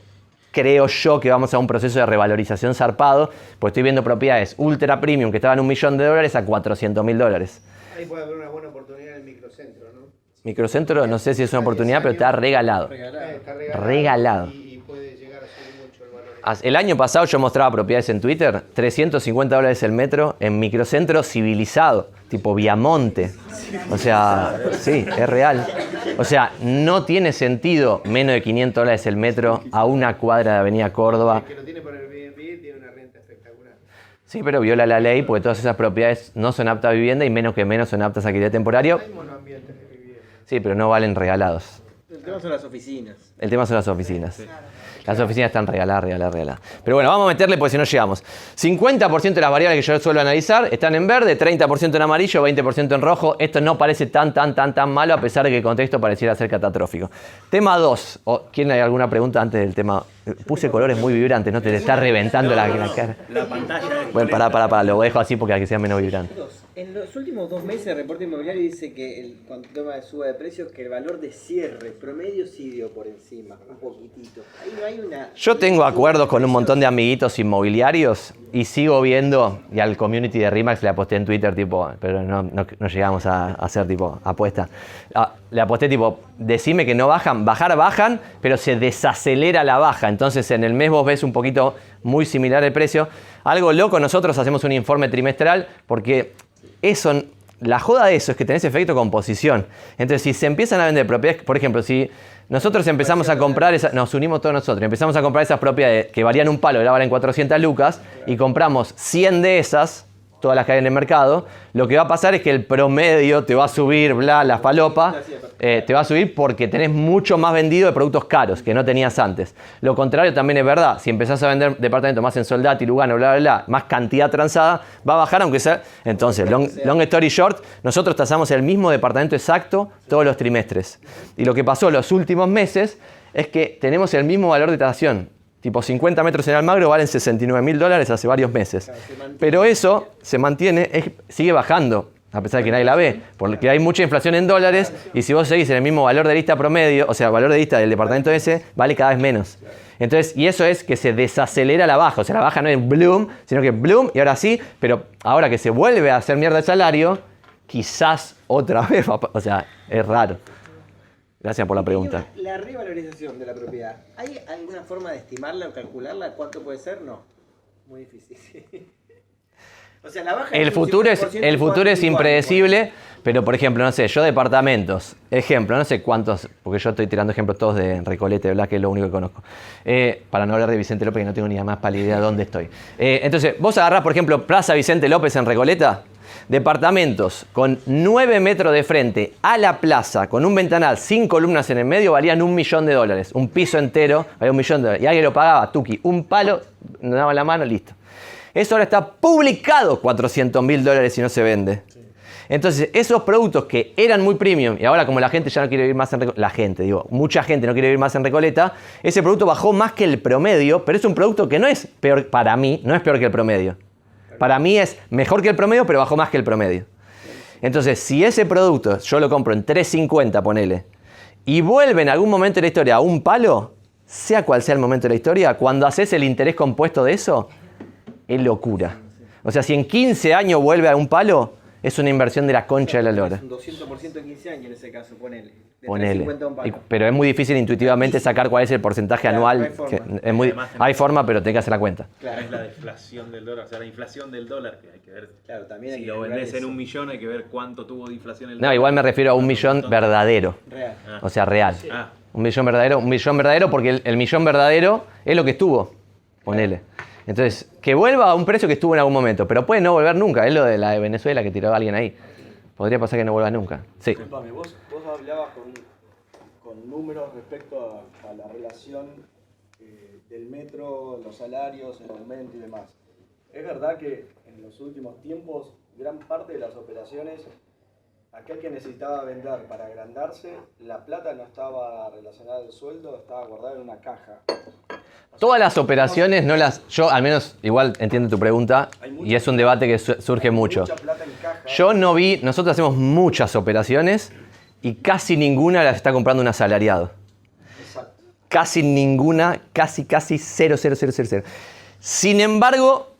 creo yo que vamos a un proceso de revalorización zarpado, pues estoy viendo propiedades ultra premium que estaban un millón de dólares a 400 mil dólares. Ahí puede haber una buena oportunidad en el microcentro, ¿no? Microcentro, no sé si es una oportunidad, pero está regalado. Eh, Está Regalado. Y, y puede llegar a subir mucho el año pasado yo mostraba propiedades en Twitter, 350 dólares el metro en microcentro civilizado, tipo Viamonte. O sea, sí, es real. O sea, no tiene sentido menos de 500 dólares el metro a una cuadra de Avenida Córdoba. El que lo tiene por Airbnb tiene una renta espectacular. Sí, pero viola la ley porque todas esas propiedades no son aptas a vivienda y menos que menos son aptas a alquiler temporario. Sí, pero no valen regalados. El tema son las oficinas. El tema son las oficinas. Las oficinas están regaladas, regaladas, regaladas. Pero bueno, vamos a meterle porque si no llegamos. 50% de las variables que yo suelo analizar están en verde, 30% en amarillo, 20% en rojo. Esto no parece tan, tan, tan, tan malo a pesar de que el contexto pareciera ser catastrófico. Tema 2. ¿Quién hay alguna pregunta antes del tema? Puse colores muy vibrantes, ¿no? Te está reventando la, la cara. La pantalla Bueno, pará, pará, pará. Lo dejo así porque que sea menos vibrante. En los últimos dos meses el reporte inmobiliario dice que el, cuando tema de suba de precios que el valor de cierre promedio sí dio por encima, un poquitito. Ahí no hay una... Yo tengo acuerdos con un montón de amiguitos inmobiliarios y sigo viendo, y al community de Rimax le aposté en Twitter, tipo, pero no, no- no llegamos a, a hacer tipo apuesta. Ah, le aposté tipo, decime que no bajan, bajar bajan, pero se desacelera la baja. Entonces en el mes vos ves un poquito muy similar el precio. Algo loco, nosotros hacemos un informe trimestral porque eso, la joda de eso es que tenés efecto composición. Entonces, si se empiezan a vender propiedades, por ejemplo, si nosotros empezamos a comprar, esa- nos unimos todos nosotros, empezamos a comprar esas propiedades que valían un palo, ahora valen 400 lucas, y compramos 100 de esas, todas las que hay en el mercado, lo que va a pasar es que el promedio te va a subir, bla, la falopa, eh, te va a subir porque tenés mucho más vendido de productos caros que no tenías antes. Lo contrario también es verdad, si empezás a vender departamentos más en Soldati, Lugano, bla, bla, bla, más cantidad transada, va a bajar aunque sea... Entonces, long, long story short, nosotros tasamos el mismo departamento exacto todos los trimestres. Y lo que pasó los últimos meses es que tenemos el mismo valor de tasación. Tipo 50 metros en Almagro valen 69 mil dólares hace varios meses. Pero eso se mantiene, es- sigue bajando, a pesar de que nadie la ve, porque hay mucha inflación en dólares y si vos seguís en el mismo valor de lista promedio, o sea, valor de lista del departamento ese, vale cada vez menos. Entonces, y eso es que se desacelera la baja, o sea, la baja no es bloom, sino que bloom y ahora sí, pero ahora que se vuelve a hacer mierda el salario, quizás otra vez, o sea, es raro. Gracias por la pregunta. La revalorización de la propiedad, ¿hay alguna forma de estimarla o calcularla? ¿Cuánto puede ser? No. Muy difícil. o sea, la baja El futuro es, 50%, el futuro es impredecible, pero por ejemplo, no sé, yo departamentos, ejemplo, no sé cuántos, porque yo estoy tirando ejemplos todos de Recolete, Blas, que es lo único que conozco. Eh, para no hablar de Vicente López, que no tengo ni más pálida idea de dónde estoy. Eh, entonces, vos agarrás, por ejemplo, Plaza Vicente López en Recoleta, departamentos con 9 metros de frente a la plaza, con un ventanal sin columnas en el medio, valían un millón de dólares. Un piso entero valía un millón de dólares. Y alguien lo pagaba, Tuki, un palo, nos daban la mano, listo. Eso ahora está publicado 400 mil dólares y no se vende. Entonces, esos productos que eran muy premium y ahora como la gente ya no quiere vivir más en Recoleta, la gente, digo, mucha gente no quiere vivir más en Recoleta, ese producto bajó más que el promedio, pero es un producto que no es peor, para mí, no es peor que el promedio. Para mí es mejor que el promedio, pero bajó más que el promedio. Entonces, si ese producto yo lo compro en 3.50, ponele, y vuelve en algún momento de la historia a un palo, sea cual sea el momento de la historia, cuando haces el interés compuesto de eso, es locura. O sea, si en 15 años vuelve a un palo, es una inversión de la concha de la lora. Un 200% en 15 años en ese caso, ponele. Ponele. 350 a un Y- palo. pero es muy difícil intuitivamente sacar cuál es el porcentaje Claro, anual. no hay forma. es muy- hay forma, pero tenés que hacer la cuenta. Claro, Es la deflación del dólar, o sea, la inflación del dólar que hay que ver. claro, también hay Si que lo vendés en un millón hay que ver cuánto tuvo de inflación el No, dólar. igual me refiero a un millón verdadero. Real. Ah. O sea, real. Ah, Un millón verdadero, un millón verdadero, porque el, el millón verdadero es lo que estuvo. Ponele. Entonces, que vuelva a un precio que estuvo en algún momento, pero puede no volver nunca. Es lo de la de Venezuela que tiró alguien ahí. Podría pasar que no vuelva nunca. Sí. Disculpame, vos hablabas con, con números respecto a, a la relación eh, del metro, los salarios, el aumento y demás. Es verdad que en los últimos tiempos gran parte de las operaciones, aquel que necesitaba vender para agrandarse, la plata no estaba relacionada al sueldo, estaba guardada en una caja. Todas las operaciones no las. Yo, al menos, igual entiendo tu pregunta mucha- y es un debate que su- surge mucho. Mucha plata en caja. Yo no vi. Nosotros hacemos muchas operaciones y casi ninguna las está comprando un asalariado. Exacto. Casi ninguna, casi, casi cero, cero, cero, cero, cero. Sin embargo,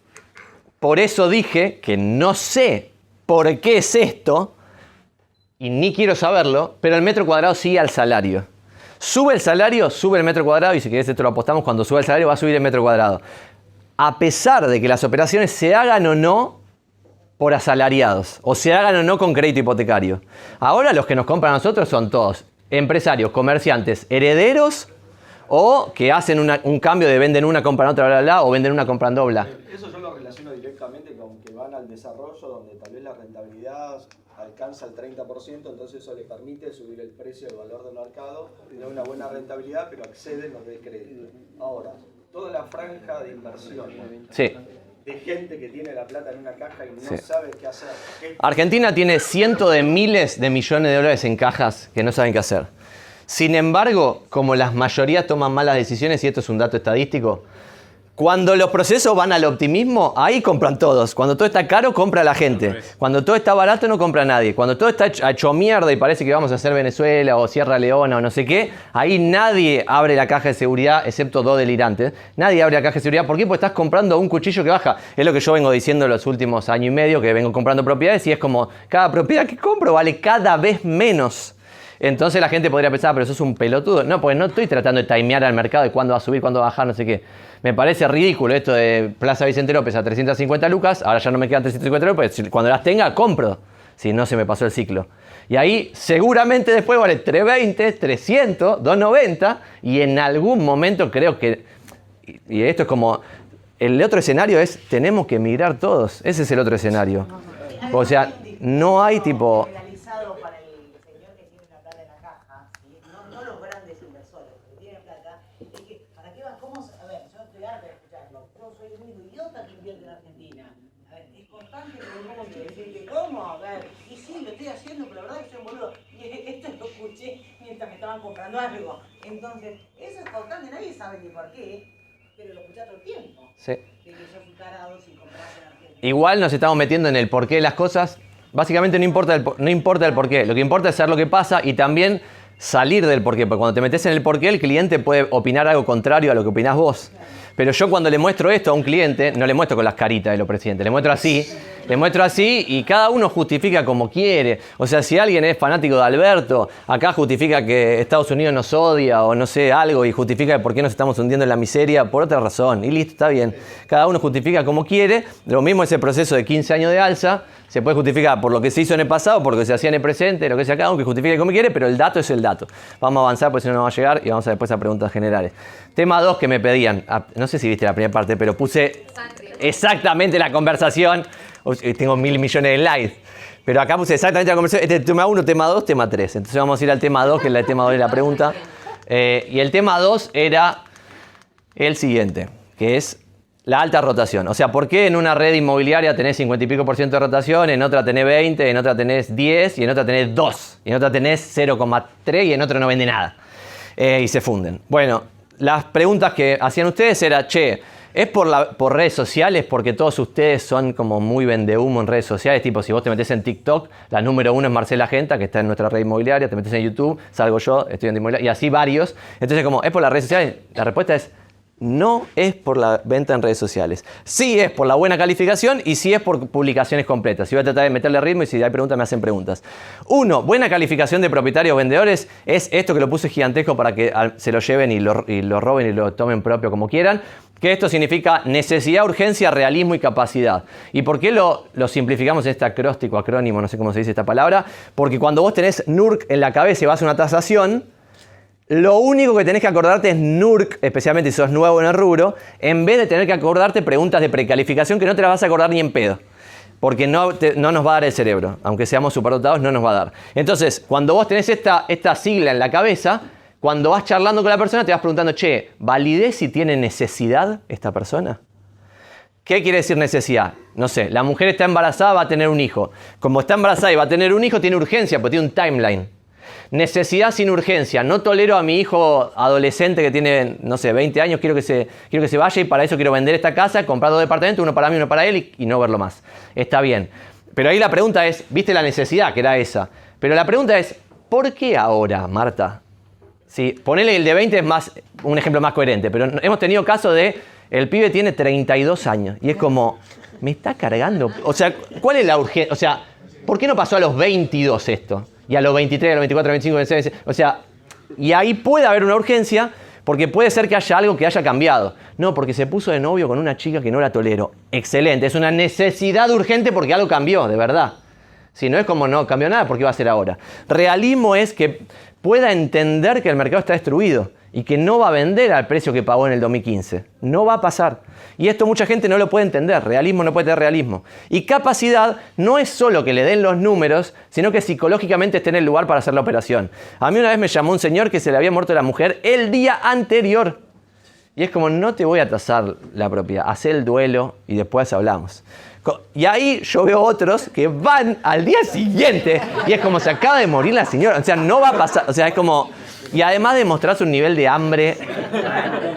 por eso dije que no sé por qué es esto y ni quiero saberlo, pero el metro cuadrado sigue al salario. Sube el salario, sube el metro cuadrado y si querés esto lo apostamos, cuando sube el salario va a subir el metro cuadrado. A pesar de que las operaciones se hagan o no por asalariados o se hagan o no con crédito hipotecario. Ahora los que nos compran a nosotros son todos empresarios, comerciantes, herederos o que hacen una- un cambio de venden una, compran otra, bla, bla, bla, o venden una, compran dobla. Eso yo lo relaciono directamente con que van al desarrollo donde tal vez la rentabilidad alcanza el 30%, entonces eso le permite subir el precio, el valor del mercado, tener una buena rentabilidad, pero acceden los del crédito. Ahora, toda la franja de inversión Sí. De gente que tiene la plata en una caja y no Sí. sabe qué hacer. ¿Qué- Argentina tiene cientos de miles de millones de dólares en cajas que no saben qué hacer. Sin embargo, como la mayoría toman malas decisiones, y esto es un dato estadístico, cuando los procesos van al optimismo, ahí compran todos. Cuando todo está caro, compra la gente. Cuando todo está barato, no compra nadie. Cuando todo está hecho, mierda y parece que vamos a hacer Venezuela o Sierra Leona o no sé qué, ahí nadie abre la caja de seguridad, excepto dos delirantes. Nadie abre la caja de seguridad. ¿Por qué? Porque estás comprando un cuchillo que baja. Es lo que yo vengo diciendo los últimos años y medio, que vengo comprando propiedades y es como, cada propiedad que compro vale cada vez menos. Entonces la gente podría pensar, pero eso es un pelotudo. No, porque no estoy tratando de timear al mercado de cuándo va a subir, cuándo va a bajar, no sé qué. Me parece ridículo esto de Plaza Vicente López a 350 lucas, ahora ya no me quedan 350 lucas, cuando las tenga compro, si no se me pasó el ciclo. Y ahí seguramente después vale 320, 300, 290 y en algún momento creo que, y y esto es como, el otro escenario es, tenemos que emigrar todos, ese es el otro escenario. O sea, no hay tipo... Legalizado para el señor que tiene la plata en la caja, ¿sí? no, no los grandes inversores, los que tienen plata, es que, ¿para qué van? ¿Cómo? se- A ver, yo estoy harta de escucharlo, yo soy el único idiota que invierte en Argentina. A ver, es constante que tenemos que decirle, ¿cómo? A ver, y sí, lo estoy haciendo, pero la verdad es que soy un boludo. Y esto lo escuché mientras me estaban comprando algo. Entonces, eso es constante, nadie sabe ni por qué, pero lo todo el tiempo. Sí. De que sos un tarado si compras en Argentina. Igual nos estamos metiendo en el porqué de las cosas. Básicamente no importa, el, por- no importa el porqué. Lo que importa es saber lo que pasa y también salir del porqué. Porque cuando te metes en el porqué, el cliente puede opinar algo contrario a lo que opinás vos. Pero yo cuando le muestro esto a un cliente, no le muestro con las caritas de los presidentes, le muestro así, le muestro así y cada uno justifica como quiere. O sea, si alguien es fanático de Alberto, acá justifica que Estados Unidos nos odia o no sé, algo y justifica por qué nos estamos hundiendo en la miseria por otra razón. Y listo, está bien. Cada uno justifica como quiere. Lo mismo ese proceso de 15 años de alza. Se puede justificar por lo que se hizo en el pasado, por lo que se hacía en el presente, lo que sea cada uno que justifique como quiere, pero el dato es el dato. Vamos a avanzar, porque si no, no va a llegar y vamos a después a preguntas generales. Tema 2 que me pedían. Ah, No sé si viste la primera parte, pero puse exactamente la conversación. Tengo mil millones de likes. Pero acá puse exactamente la conversación. Este es tema 1, tema 2, tema 3. Entonces vamos a ir al tema 2, que es el tema 2 de la pregunta. Eh, y el tema 2 era el siguiente, que es la alta rotación. O sea, ¿por qué en una red inmobiliaria tenés 50 y pico por ciento de rotación, en otra tenés 20, en otra tenés 10 y en otra tenés 2, y en otra tenés 0,3 y en otra no vende nada? Eh, y se funden. Bueno, las preguntas que hacían ustedes era, che, ¿es por, por redes sociales? Porque todos ustedes son como muy vendehumo en redes sociales, tipo si vos te metés en TikTok, la número uno es Marcela Genta, que está en nuestra red inmobiliaria, te metés en YouTube, salgo yo, estudiante inmobiliaria, y así varios. Entonces, como, ¿es por las redes sociales? La respuesta es, no es por la venta en redes sociales. Sí es por la buena calificación y sí es por publicaciones completas. Y voy a tratar de meterle ritmo y si hay preguntas me hacen preguntas. Uno, buena calificación de propietarios o vendedores es esto que lo puse gigantesco para que se lo lleven y lo, y lo roben y lo tomen propio como quieran. Que esto significa necesidad, urgencia, realismo y capacidad. ¿Y por qué lo, lo simplificamos en este acróstico, acrónimo, no sé cómo se dice esta palabra? Porque cuando vos tenés NURC en la cabeza y vas a una tasación, lo único que tenés que acordarte es NURC, especialmente si sos nuevo en el rubro, en vez de tener que acordarte preguntas de precalificación que no te las vas a acordar ni en pedo. Porque no, nos va a dar el cerebro. Aunque seamos superdotados, no nos va a dar. Entonces, cuando vos tenés esta, esta sigla en la cabeza, cuando vas charlando con la persona, te vas preguntando, che, ¿validé si tiene necesidad esta persona? ¿Qué quiere decir necesidad? No sé, la mujer está embarazada, va a tener un hijo. Como está embarazada y va a tener un hijo, tiene urgencia, porque tiene un timeline. Necesidad sin urgencia. No tolero a mi hijo adolescente que tiene, no sé, 20 años, quiero que se, quiero que se vaya y para eso quiero vender esta casa, comprar dos departamentos, uno para mí, uno para él y, y no verlo más. Está bien. Pero ahí la pregunta es, viste la necesidad que era esa. Pero la pregunta es, ¿por qué ahora, Marta? Sí, ponele el de 20 es más, un ejemplo más coherente, pero hemos tenido casos de, el pibe tiene 32 años y es como, me está cargando. O sea, ¿cuál es la urgencia? O sea, ¿por qué no pasó a los 22 esto? Y a los 23, a los 24, a los 25, a los 26, o sea, y ahí puede haber una urgencia porque puede ser que haya algo que haya cambiado. No, porque se puso de novio con una chica que no la tolero. Excelente, es una necesidad urgente porque algo cambió, de verdad. Si no es como no cambió nada, ¿por qué va a ser ahora? Realismo es que pueda entender que el mercado está destruido y que no va a vender al precio que pagó en el 2015. No va a pasar. Y esto mucha gente no lo puede entender. Realismo no puede tener realismo. Y capacidad no es solo que le den los números, sino que psicológicamente esté en el lugar para hacer la operación. A mí una vez me llamó un señor que se le había muerto la mujer el día anterior. Y es como, no te voy a tasar la propiedad, haz el duelo y después hablamos. Y ahí yo veo otros que van al día siguiente y es como se acaba de morir la señora. O sea, no va a pasar. O sea, es como. Y además de mostrarse un nivel de hambre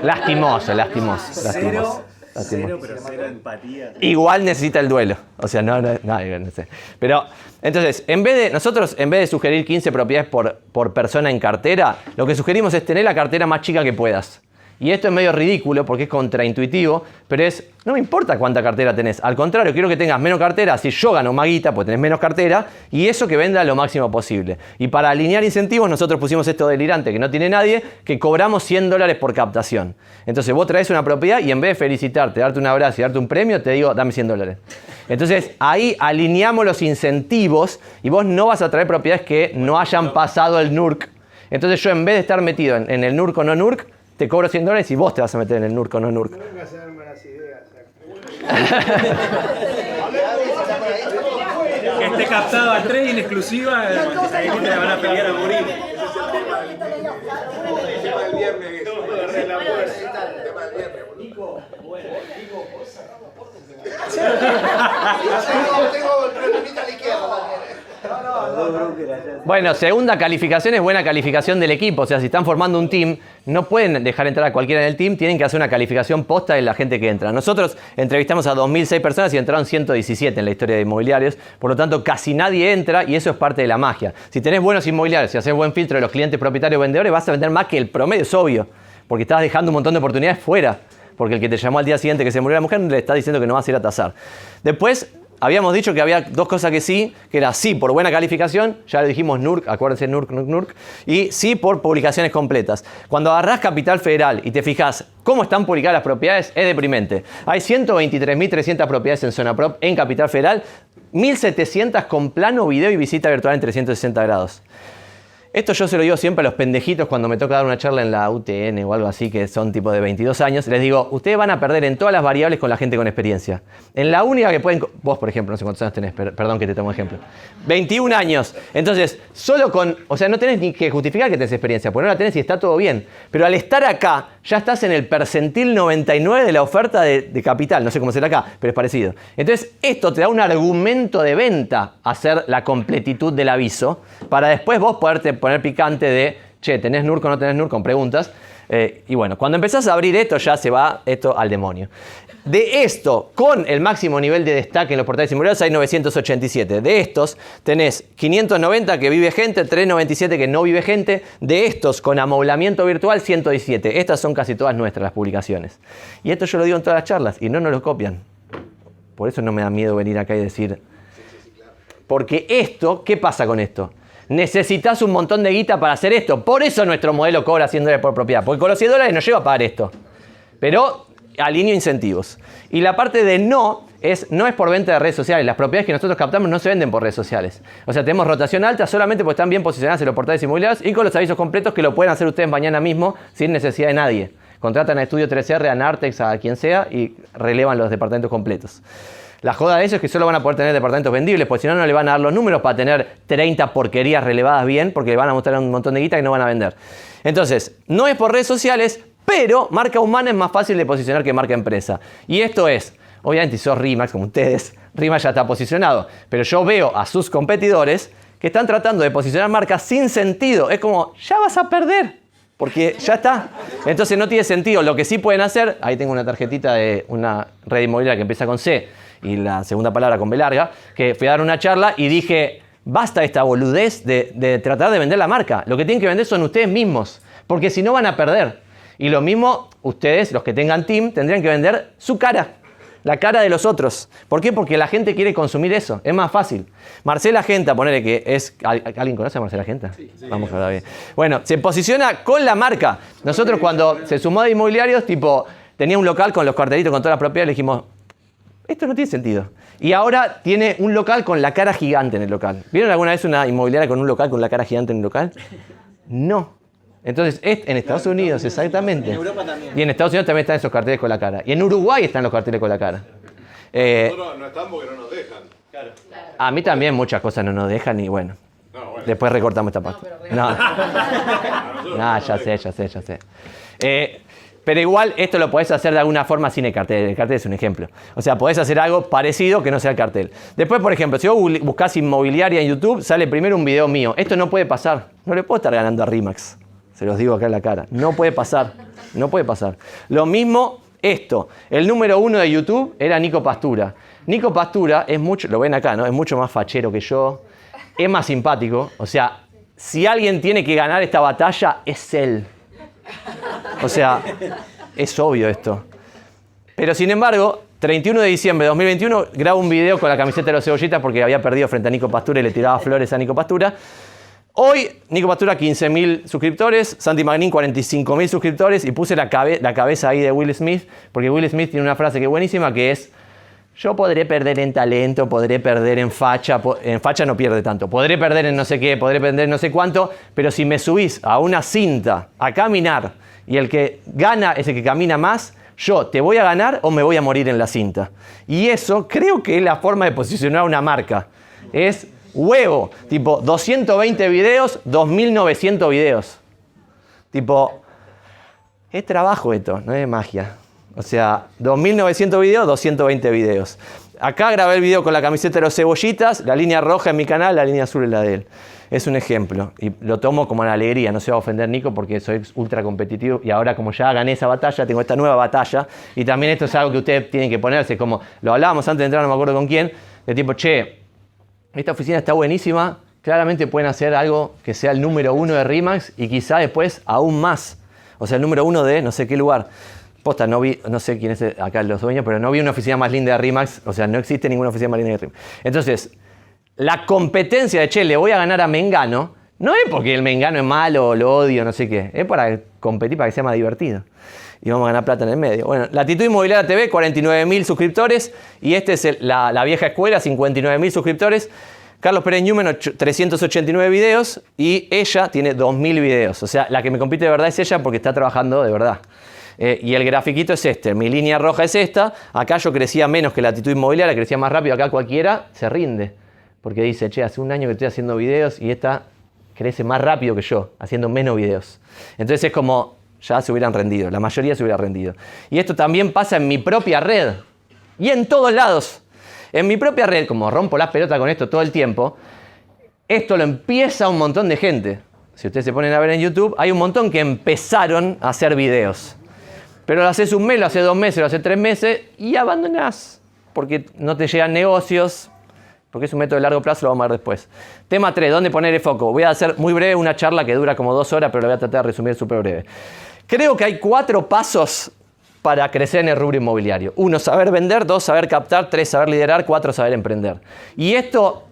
lastimoso, lastimoso. lastimoso. Cero, pero cero empatía. Igual necesita el duelo. O sea, no, no, no, no sé. Pero, entonces, en vez de, nosotros, en vez de sugerir 15 propiedades por, por persona en cartera, lo que sugerimos es tener la cartera más chica que puedas. Y esto es medio ridículo porque es contraintuitivo, pero es, no me importa cuánta cartera tenés. Al contrario, quiero que tengas menos cartera, si yo gano más guita, pues tenés menos cartera, y eso que venda lo máximo posible. Y para alinear incentivos, nosotros pusimos esto delirante que no tiene nadie, que cobramos 100 dólares por captación. Entonces vos traes una propiedad y en vez de felicitarte, darte un abrazo y darte un premio, te digo, dame 100 dólares. Entonces ahí alineamos los incentivos y vos no vas a traer propiedades que no hayan pasado el NURC. Entonces yo en vez de estar metido en, en el NURC o no NURC, te cobro 100 dólares y vos te vas a meter en el NURC o no NURC. No vengas a darme malas ideas. Que esté captado a tres en exclusiva, eh, te la van a pelear a morir. Tengo el problemita a la izquierda también. Bueno, segunda calificación es buena calificación del equipo. O sea, si están formando un team, no pueden dejar entrar a cualquiera en el team, tienen que hacer una calificación posta de la gente que entra. Nosotros entrevistamos a 2.006 personas y entraron 117 en la historia de inmobiliarios. Por lo tanto, casi nadie entra y eso es parte de la magia. Si tenés buenos inmobiliarios, si haces buen filtro de los clientes propietarios vendedores, vas a vender más que el promedio, es obvio. Porque estás dejando un montón de oportunidades fuera. Porque el que te llamó al día siguiente que se murió la mujer le está diciendo que no vas a ir a tasar. Después, habíamos dicho que había dos cosas que sí, que era sí por buena calificación, ya le dijimos NURC, acuérdense NURC, NURC, NURC, y sí por publicaciones completas. Cuando agarrás Capital Federal y te fijas cómo están publicadas las propiedades, es deprimente. Hay 123.300 propiedades en zona prop en Capital Federal, 1.700 con plano, video y visita virtual en 360 grados. Esto yo se lo digo siempre a los pendejitos cuando me toca dar una charla en la UTN o algo así, que son tipo de 22 años. Les digo, ustedes van a perder en todas las variables con la gente con experiencia. En la única que pueden... Vos, por ejemplo, no sé cuántos años tenés, per- perdón que te tomo ejemplo. 21 años. Entonces, solo con... O sea, no tenés ni que justificar que tenés experiencia, porque no la tenés y está todo bien. Pero al estar acá, ya estás en el percentil 99 de la oferta de, de capital. No sé cómo será acá, pero es parecido. Entonces, esto te da un argumento de venta hacer la completitud del aviso, para después vos poderte poner picante de, che, ¿tenés NURC o no tenés NURC? Con preguntas. Eh, y bueno, cuando empezás a abrir esto, ya se va esto al demonio. De esto, con el máximo nivel de destaque en los portales inmobiliarios, hay 987. De estos, tenés 590 que vive gente, 397 que no vive gente. De estos, con amoblamiento virtual, 117. Estas son casi todas nuestras las publicaciones. Y esto yo lo digo en todas las charlas y no nos lo copian. Por eso no me da miedo venir acá y decir. Porque esto, ¿qué pasa con esto? Necesitas un montón de guita para hacer esto. Por eso nuestro modelo cobra 100 dólares por propiedad. Porque con los 100 dólares no lleva a pagar esto. Pero alineo incentivos. Y la parte de no es, no es por venta de redes sociales. Las propiedades que nosotros captamos no se venden por redes sociales. O sea, tenemos rotación alta solamente porque están bien posicionadas en los portales inmobiliarios y con los avisos completos que lo pueden hacer ustedes mañana mismo sin necesidad de nadie. Contratan a Estudio 3R, a Nartex, a quien sea y relevan los departamentos completos. La joda de eso es que solo van a poder tener departamentos vendibles, porque si no, no le van a dar los números para tener 30 porquerías relevadas bien, porque le van a mostrar un montón de guita que no van a vender. Entonces, no es por redes sociales, pero marca humana es más fácil de posicionar que marca empresa. Y esto es, obviamente, si sos RIMAX como ustedes, RIMAX ya está posicionado, pero yo veo a sus competidores que están tratando de posicionar marcas sin sentido. Es como, ya vas a perder, porque ya está. Entonces no tiene sentido. Lo que sí pueden hacer, ahí tengo una tarjetita de una red inmobiliaria que empieza con C y la segunda palabra con B larga, que fui a dar una charla y dije, basta esta boludez de, de tratar de vender la marca. Lo que tienen que vender son ustedes mismos, porque si no van a perder. Y lo mismo, ustedes, los que tengan team, tendrían que vender su cara la cara de los otros. ¿Por qué? Porque la gente quiere consumir eso. Es más fácil. Marcela Genta, ponele que es. ¿Alguien conoce a Marcela Genta? Sí, Vamos a ver bien. Bueno, se posiciona con la marca. Nosotros cuando se sumó de inmobiliarios, tipo, tenía un local con los cartelitos, con todas las propiedades, le dijimos, esto no tiene sentido. Y ahora tiene un local con la cara gigante en el local. ¿Vieron alguna vez una inmobiliaria con un local con la cara gigante en el local? No. Entonces, en Estados Unidos, exactamente. En Europa también. Y en Estados Unidos también están esos carteles con la cara. Y en Uruguay están los carteles con la cara. Eh, Nosotros no están porque no nos dejan. Claro. A mí también muchas cosas no nos dejan y bueno. Después recortamos esta parte. No, no. ya sé, ya sé, ya sé. Eh, pero igual esto lo podés hacer de alguna forma sin el cartel. El cartel es un ejemplo. O sea, podés hacer algo parecido que no sea el cartel. Después, por ejemplo, si vos buscás inmobiliaria en YouTube, sale primero un video mío. Esto no puede pasar. No le puedo estar ganando a Rimax. Se los digo acá en la cara. No puede pasar. No puede pasar. Lo mismo esto. El número uno de YouTube era Nico Pastura. Nico Pastura es mucho, lo ven acá, ¿no? Es mucho más fachero que yo. Es más simpático. O sea, si alguien tiene que ganar esta batalla, es él. O sea, es obvio esto. Pero sin embargo, 31 de diciembre de 2021 grabo un video con la camiseta de los cebollitas porque había perdido frente a Nico Pastura y le tiraba flores a Nico Pastura. Hoy, Nico Pastura, 15.000 suscriptores, Santi Magnin, 45.000 suscriptores, y puse la, la, cabeza ahí de Will Smith, porque Will Smith tiene una frase que es buenísima, que es, yo podré perder en talento, podré perder en facha, en facha no pierde tanto, podré perder en no sé qué, podré perder en no sé cuánto, pero si me subís a una cinta a caminar, y el que gana es el que camina más, yo te voy a ganar o me voy a morir en la cinta. Y eso creo que es la forma de posicionar una marca. Es huevo. Tipo, 220 videos, 2900 videos. Tipo, es trabajo esto, no es magia. O sea, 2900 videos, 220 videos. Acá grabé el video con la camiseta de los cebollitas, la línea roja en mi canal, la línea azul es la de él. Es un ejemplo y lo tomo como una alegría, no se va a ofender Nico porque soy ultra competitivo y ahora como ya gané esa batalla, tengo esta nueva batalla y también esto es algo que ustedes tienen que ponerse, como lo hablábamos antes de entrar, no me acuerdo con quién, de tipo, che, esta oficina está buenísima, claramente pueden hacer algo que sea el número uno de RIMAX y quizá después aún más. O sea, el número uno de no sé qué lugar. Posta, no vi, no sé quién es acá los dueños, pero no vi una oficina más linda de RIMAX. O sea, no existe ninguna oficina más linda de RIMAX. Entonces, la competencia de, che, le voy a ganar a Mengano, no es porque el Mengano es malo o lo odio, no sé qué. Es para competir, para que sea más divertido. Y vamos a ganar plata en el medio. Bueno, Latitud Inmobiliaria TV, 49.000 suscriptores. Y este es la, la, vieja escuela, 59.000 suscriptores. Carlos Pérez Newman, 389 videos. Y ella tiene 2.000 videos. O sea, la que me compite de verdad es ella porque está trabajando de verdad. Eh, y el grafiquito es este. Mi línea roja es esta. Acá yo crecía menos que Latitud Inmobiliaria, crecía más rápido. Acá cualquiera se rinde. Porque dice, che, hace un año que estoy haciendo videos y esta crece más rápido que yo, haciendo menos videos. Entonces es como, ya se hubieran rendido, la mayoría se hubiera rendido. Y esto también pasa en mi propia red y en todos lados. En mi propia red, como rompo la pelota con esto todo el tiempo, esto lo empieza un montón de gente. Si ustedes se ponen a ver en YouTube, hay un montón que empezaron a hacer videos. Pero lo haces un mes, lo haces dos meses, lo haces tres meses y abandonás. Porque no te llegan negocios, porque es un método de largo plazo, lo vamos a ver después. Tema 3, ¿dónde poner el foco? Voy a hacer muy breve una charla que dura como dos horas, pero lo voy a tratar de resumir súper breve. Creo que hay cuatro pasos para crecer en el rubro inmobiliario. Uno, saber vender. Dos, saber captar. Tres, saber liderar. Cuatro, saber emprender. Y esto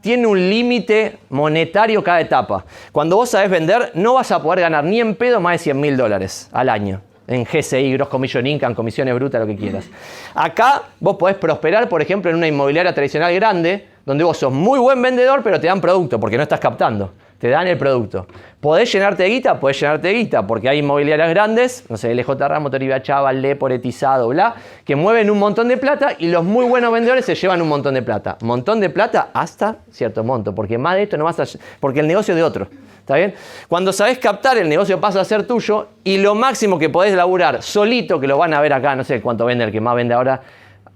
tiene un límite monetario cada etapa. Cuando vos sabés vender, no vas a poder ganar ni en pedo más de 100 mil dólares al año. En GCI, Gross Commission Income, comisiones brutas, lo que quieras. Acá vos podés prosperar, por ejemplo, en una inmobiliaria tradicional grande, donde vos sos muy buen vendedor, pero te dan producto porque no estás captando te dan el producto. ¿Podés llenarte de guita? Podés llenarte de guita, porque hay inmobiliarias grandes, no sé, LJ Ramos, Toribia Chava, Le, Poretizado, bla, que mueven un montón de plata y los muy buenos vendedores se llevan un montón de plata. Montón de plata hasta cierto monto, porque más de esto no vas a... porque el negocio es de otro. ¿Está bien? Cuando sabes captar, el negocio pasa a ser tuyo y lo máximo que podés laburar solito, que lo van a ver acá, no sé cuánto vende el que más vende ahora,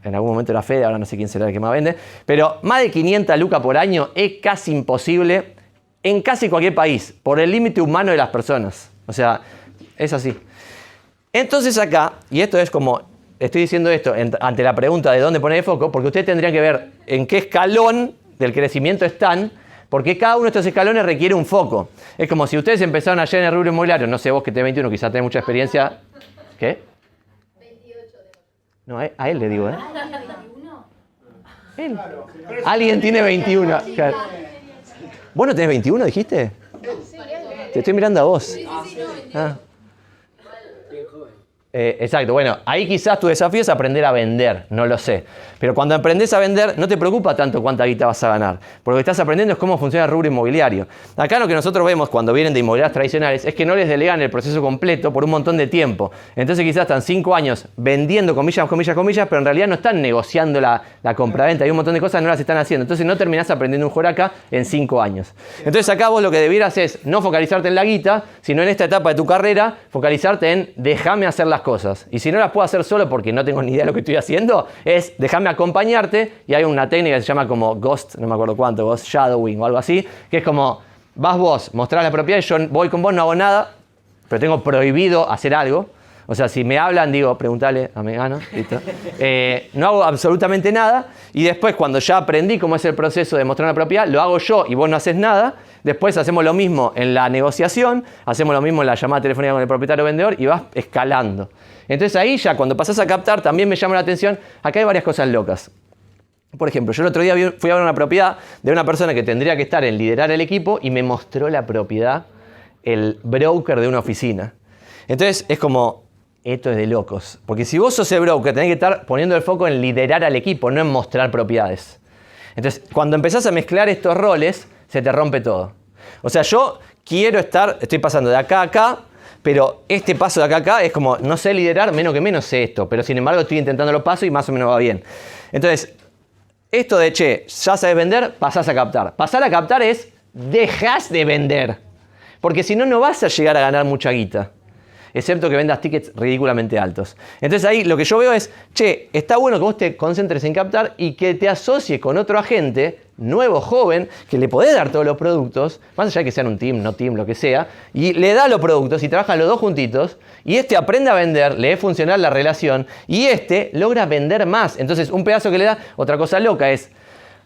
en algún momento era Fede, ahora no sé quién será el que más vende, pero más de 500 lucas por año es casi imposible en casi cualquier país, por el límite humano de las personas. O sea, es así. Entonces acá, y esto es como, estoy diciendo esto ante la pregunta de dónde poner el foco, porque ustedes tendrían que ver en qué escalón del crecimiento están, porque cada uno de estos escalones requiere un foco. Es como si ustedes empezaron ayer en el rubro inmobiliario, no sé vos que tenés 21, quizás tenés mucha experiencia. ¿Qué? 28 de No, a a él le digo, ¿eh? Él. Alguien tiene 21. Claro. ¿Vos no tenés 21, dijiste? Te estoy mirando a vos. Ah. Eh, exacto, bueno, ahí quizás tu desafío es aprender a vender, no lo sé. Pero cuando aprendes a vender, no te preocupa tanto cuánta guita vas a ganar. Porque lo que estás aprendiendo es cómo funciona el rubro inmobiliario. Acá lo que nosotros vemos cuando vienen de inmobiliarias tradicionales es que no les delegan el proceso completo por un montón de tiempo. Entonces quizás están cinco años vendiendo comillas, comillas, comillas, pero en realidad no están negociando la, la compraventa. Hay un montón de cosas que no las están haciendo. Entonces no terminás aprendiendo un acá en cinco años. Entonces acá vos lo que debieras es no focalizarte en la guita, sino en esta etapa de tu carrera, focalizarte en déjame hacer las cosas. Y si no las puedo hacer solo porque no tengo ni idea de lo que estoy haciendo, es déjame acompañarte. Y hay una técnica que se llama como Ghost, no me acuerdo cuánto, Ghost Shadowing o algo así, que es como vas vos, mostrás la propiedad y yo voy con vos, no hago nada, pero tengo prohibido hacer algo. O sea, si me hablan, digo, pregúntale a Megano, listo. Eh, no hago absolutamente nada y después cuando ya aprendí cómo es el proceso de mostrar una propiedad, lo hago yo y vos no haces nada. Después hacemos lo mismo en la negociación, hacemos lo mismo en la llamada telefónica con el propietario vendedor y vas escalando. Entonces ahí ya cuando pasás a captar también me llama la atención, acá hay varias cosas locas. Por ejemplo, yo el otro día fui a ver una propiedad de una persona que tendría que estar en liderar el equipo y me mostró la propiedad el broker de una oficina. Entonces es como, esto es de locos. Porque si vos sos el broker, tenés que estar poniendo el foco en liderar al equipo, no en mostrar propiedades. Entonces, cuando empezás a mezclar estos roles, se te rompe todo. O sea, yo quiero estar, estoy pasando de acá a acá, pero este paso de acá a acá es como, no sé liderar, menos que menos sé esto, pero sin embargo estoy intentando los pasos y más o menos va bien. Entonces, esto de, che, ya sabes vender, pasás a captar. Pasar a captar es, dejas de vender. Porque si no, no vas a llegar a ganar mucha guita. Excepto que vendas tickets ridículamente altos. Entonces ahí lo que yo veo es, che, está bueno que vos te concentres en captar y que te asocies con otro agente, nuevo, joven, que le podés dar todos los productos, más allá de que sean un team, no team, lo que sea, y le da los productos y trabajan los dos juntitos, y este aprende a vender, le es funcionar la relación, y este logra vender más. Entonces un pedazo que le da, otra cosa loca es,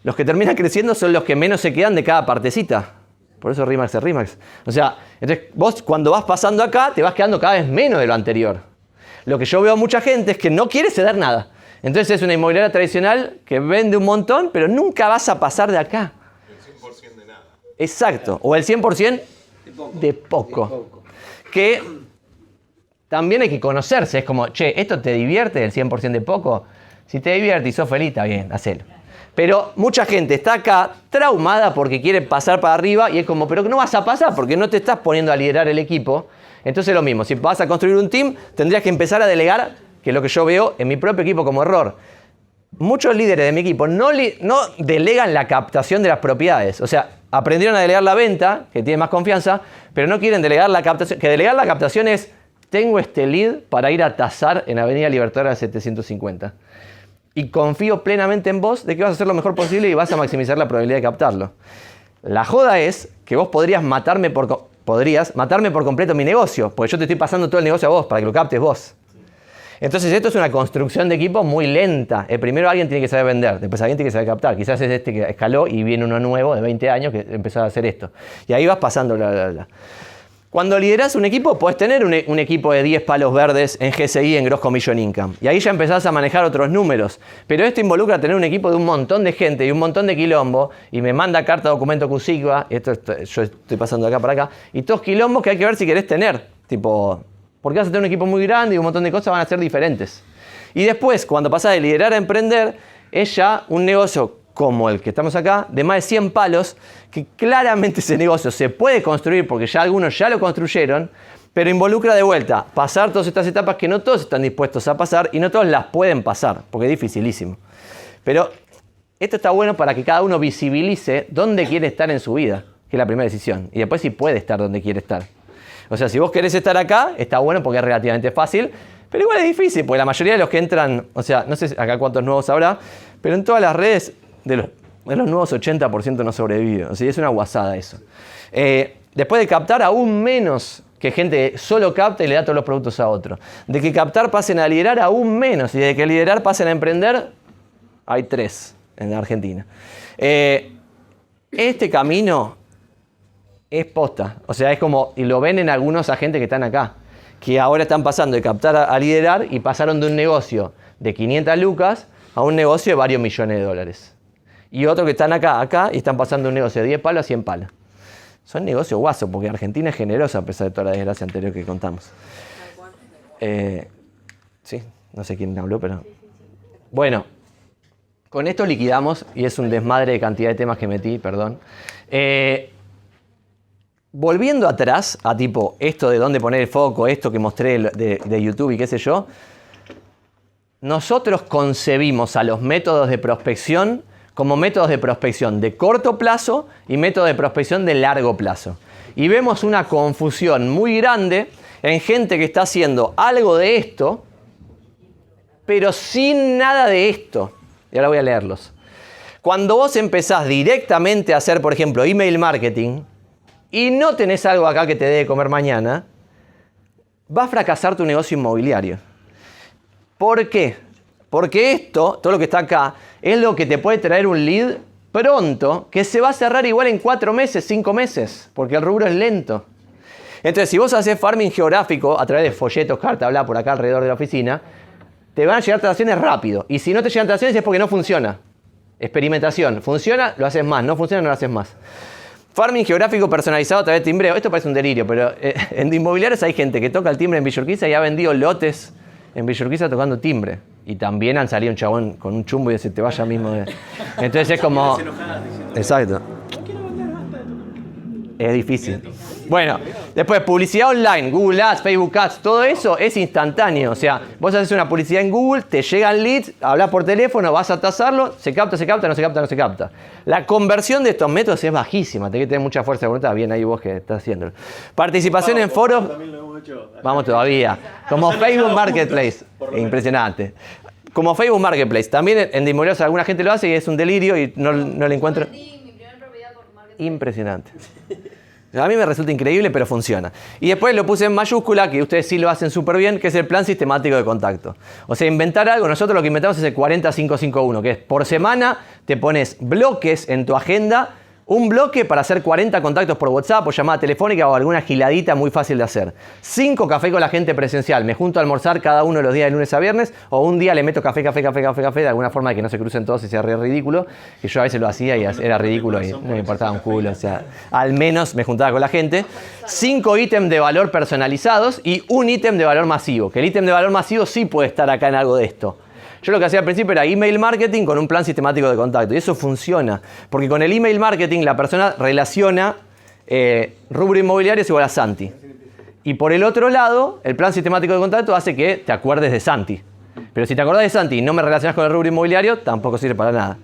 los que terminan creciendo son los que menos se quedan de cada partecita. Por eso Rimax es Rimax. O sea, entonces vos cuando vas pasando acá te vas quedando cada vez menos de lo anterior. Lo que yo veo a mucha gente es que no quiere ceder nada. Entonces es una inmobiliaria tradicional que vende un montón, pero nunca vas a pasar de acá. El 100% de nada. Exacto. O el 100% de poco. Que también hay que conocerse. Es como, che, ¿esto te divierte el 100% de poco? Si te divierte y sos feliz, está bien, hacelo. Pero mucha gente está acá traumada porque quiere pasar para arriba y es como, pero no vas a pasar porque no te estás poniendo a liderar el equipo. Entonces lo mismo, si vas a construir un team, tendrías que empezar a delegar, que es lo que yo veo en mi propio equipo como error. Muchos líderes de mi equipo no, delegan la captación de las propiedades. O sea, aprendieron a delegar la venta, que tiene más confianza, pero no quieren delegar la captación. Que delegar la captación es, tengo este lead para ir a tasar en Avenida Libertadora 750 y confío plenamente en vos de que vas a hacer lo mejor posible y vas a maximizar la probabilidad de captarlo. La joda es que vos podrías matarme por, podrías matarme por completo mi negocio, porque yo te estoy pasando todo el negocio a vos para que lo captes vos. Entonces esto es una construcción de equipo muy lenta. Eh, primero alguien tiene que saber vender, después alguien tiene que saber captar. Quizás es este que escaló y viene uno nuevo de 20 años que empezó a hacer esto. Y ahí vas pasando, bla, bla, bla. Cuando lideras un equipo, puedes tener un, e- un equipo de 10 palos verdes en GSI, en Gross Commission Income. Y ahí ya empezás a manejar otros números. Pero esto involucra tener un equipo de un montón de gente y un montón de quilombo. Y me manda carta, documento. Esto esto- yo estoy pasando de acá para acá. Y todos quilombos que hay que ver si querés tener. Tipo, porque vas a tener un equipo muy grande y un montón de cosas van a ser diferentes. Y después, cuando pasás de liderar a emprender, es ya un negocio como el que estamos acá, de más de 100 palos, que claramente ese negocio se puede construir porque ya algunos ya lo construyeron, pero involucra de vuelta pasar todas estas etapas que no todos están dispuestos a pasar y no todos las pueden pasar, porque es dificilísimo. Pero esto está bueno para que cada uno visibilice dónde quiere estar en su vida, que es la primera decisión, y después si puede estar donde quiere estar. O sea, si vos querés estar acá, está bueno porque es relativamente fácil, Pero igual es difícil, porque la mayoría de los que entran, o sea, no sé acá cuántos nuevos habrá, pero en todas las redes de los, de los nuevos 80% no sobrevive. O es una guasada eso. Eh, después de captar, aún menos que gente solo capta y le da todos los productos a otro. De que captar pasen a liderar, aún menos. Y de que liderar pasen a emprender, hay tres en Argentina. Eh, este camino es posta. O sea, es como, y lo ven en algunos agentes que están acá, que ahora están pasando de captar a, a liderar y pasaron de un negocio de 500 lucas a un negocio de varios millones de dólares. Y otros que están acá, acá, y están pasando un negocio de 10 palos a 100 palos. Son negocios guasos, porque Argentina es generosa a pesar de toda la desgracia anterior que contamos. Eh, sí, no sé quién habló, pero... Bueno, con esto liquidamos, y es un desmadre de cantidad de temas que metí, perdón. Eh, volviendo atrás a tipo esto de dónde poner el foco, esto que mostré de YouTube y qué sé yo, nosotros concebimos a los métodos de prospección como métodos de prospección de corto plazo y métodos de prospección de largo plazo. Y vemos una confusión muy grande en gente que está haciendo algo de esto, pero sin nada de esto. Y ahora voy a leerlos. Cuando vos empezás directamente a hacer, por ejemplo, email marketing y no tenés algo acá que te dé de comer mañana, va a fracasar tu negocio inmobiliario. ¿Por qué? Porque esto, todo lo que está acá, es lo que te puede traer un lead pronto, que se va a cerrar igual en cuatro meses, cinco meses, porque el rubro es lento. Entonces, si vos haces farming geográfico a través de folletos, carta, bla, por acá alrededor de la oficina, te van a llegar transacciones rápido. Y si no te llegan transacciones es porque no funciona. Experimentación. Funciona, lo haces más. No funciona, no lo haces más. Farming geográfico personalizado a través de timbreo. Esto parece un delirio, pero eh, en inmobiliarios hay gente que toca el timbre en Villurquiza y ha vendido lotes en Villurquiza tocando timbre. Y también han salido un chabón con un chumbo y dice, te vaya mismo. De... Entonces es como... Exacto. Es difícil. Bueno, después publicidad online, Google Ads, Facebook Ads, todo eso es instantáneo. O sea, vos haces una publicidad en Google, te llegan leads, hablas por teléfono, vas a tasarlo, se capta, se capta, no se capta, no se capta. La conversión de estos métodos es bajísima, tenés que tener mucha fuerza de voluntad. Bien ahí vos que estás haciéndolo. Participación en foros. Vamos todavía. Como Facebook Marketplace. Impresionante. Como Facebook Marketplace. También en Inmobiliarios alguna gente lo hace y es un delirio y no, no le encuentro. Impresionante. A mí me resulta increíble, pero funciona. Y después lo puse en mayúscula, que ustedes sí lo hacen súper bien, que es el plan sistemático de contacto. O sea, inventar algo. Nosotros lo que inventamos es el 40551, que es por semana te pones bloques en tu agenda un bloque para hacer 40 contactos por WhatsApp o llamada telefónica o alguna giladita muy fácil de hacer. Cinco café con la gente presencial. Me junto a almorzar cada uno de los días de lunes a viernes o un día le meto café, café, café, café, café de alguna forma de que no se crucen todos y sea re ridículo. Que yo a veces lo hacía y era ridículo y no me importaba un culo. O sea, al menos me juntaba con la gente. Cinco ítems de valor personalizados y un ítem de valor masivo. Que el ítem de valor masivo sí puede estar acá en algo de esto. Yo lo que hacía al principio era email marketing con un plan sistemático de contacto. Y eso funciona. Porque con el email marketing la persona relaciona eh, rubro inmobiliario es igual a Santi. Y por el otro lado, el plan sistemático de contacto hace que te acuerdes de Santi. Pero si te acordás de Santi y no me relacionas con el rubro inmobiliario, tampoco sirve para nada.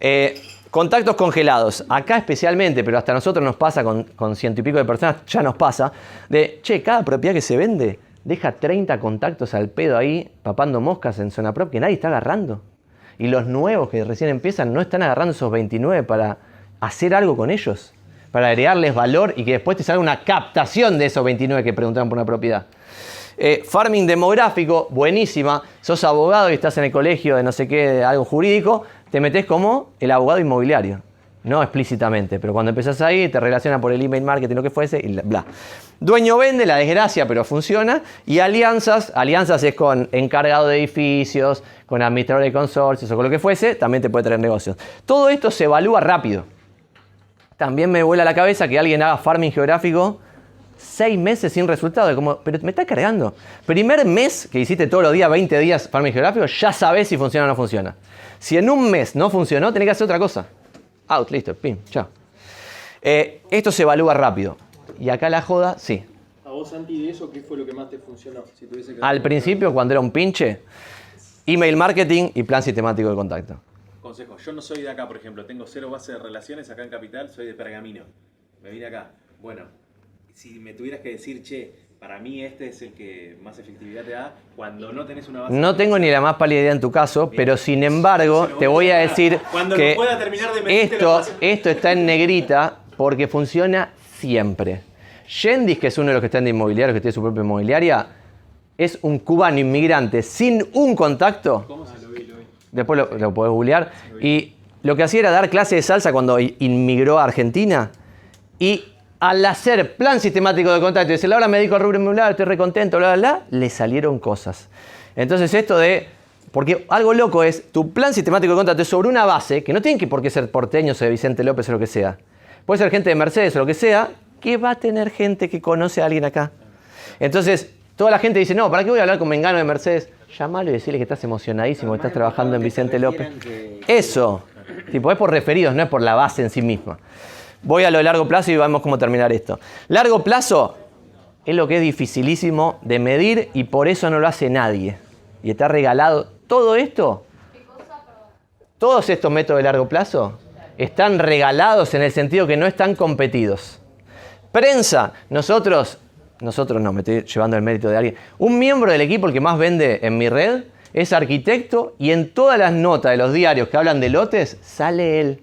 Eh, contactos congelados. Acá especialmente, pero hasta nosotros nos pasa con, con ciento y pico de personas, ya nos pasa, de, che, cada propiedad que se vende deja 30 contactos al pedo ahí, papando moscas en zona prop que nadie está agarrando. Y los nuevos que recién empiezan no están agarrando esos 29 para hacer algo con ellos, para agregarles valor y que después te salga una captación de esos 29 que preguntaron por una propiedad. Eh, farming demográfico, buenísima. Sos abogado y estás en el colegio de no sé qué, algo jurídico, te metes como el abogado inmobiliario. No explícitamente, pero cuando empezás ahí te relaciona por el email marketing, lo que fuese, y bla. Dueño vende, la desgracia, pero funciona. Y alianzas, alianzas es con encargado de edificios, con administrador de consorcios o con lo que fuese, también te puede traer negocios. Todo esto se evalúa rápido. También me vuela la cabeza que alguien haga farming geográfico seis meses sin resultado. Como, pero me está cargando. Primer mes que hiciste todos los días, 20 días farming geográfico, ya sabes si funciona o no funciona. Si en un mes no funcionó, tenés que hacer otra cosa. Out, listo, pim, chao. Eh, esto se evalúa rápido. Y acá la joda, sí. A vos, Santi, de eso, ¿qué fue lo que más te funcionó? Si tuviese que Al principio, cuando era un pinche, email marketing y plan sistemático de contacto. Consejo, yo no soy de acá, por ejemplo, tengo cero base de relaciones acá en Capital, soy de Pergamino. Me vine acá. Bueno, si me tuvieras que decir, che, para mí este es el que más efectividad te da cuando no tenés una base. No tengo ni la más pálida idea en tu caso, pero sin embargo te voy a decir Cuando que lo pueda terminar de esto, esto está en negrita porque funciona siempre. Yendis, que es uno de los que están de inmobiliario, que tiene su propia inmobiliaria, es un cubano inmigrante sin un contacto. ¿Cómo se lo vi? Lo vi. Después lo, lo podés googlear. Y lo que hacía era dar clase de salsa cuando inmigró a Argentina. Y al hacer plan sistemático de contacto y decir, ahora me dedico al rubro inmobiliario, estoy recontento, bla, bla, bla, le salieron cosas. Entonces esto de... Porque algo loco es, tu plan sistemático de contacto es sobre una base, que no tiene que por qué ser porteños o de Vicente López o lo que sea. Puede ser gente de Mercedes o lo que sea, que va a tener gente que conoce a alguien acá. Entonces, toda la gente dice, no, ¿para qué voy a hablar con Mengano de Mercedes? Llamalo y decirle que estás emocionadísimo, que estás trabajando en Vicente López. Eso, tipo, es por referidos, no es por la base en sí misma. Voy a lo de largo plazo y vamos cómo terminar esto. Largo plazo es lo que es dificilísimo de medir y por eso no lo hace nadie. Y está regalado. Todo esto, todos estos métodos de largo plazo, están regalados en el sentido que no están competidos. Prensa, nosotros, nosotros no, me estoy llevando el mérito de alguien. Un miembro del equipo, el que más vende en mi red, es arquitecto y en todas las notas de los diarios que hablan de lotes, sale él.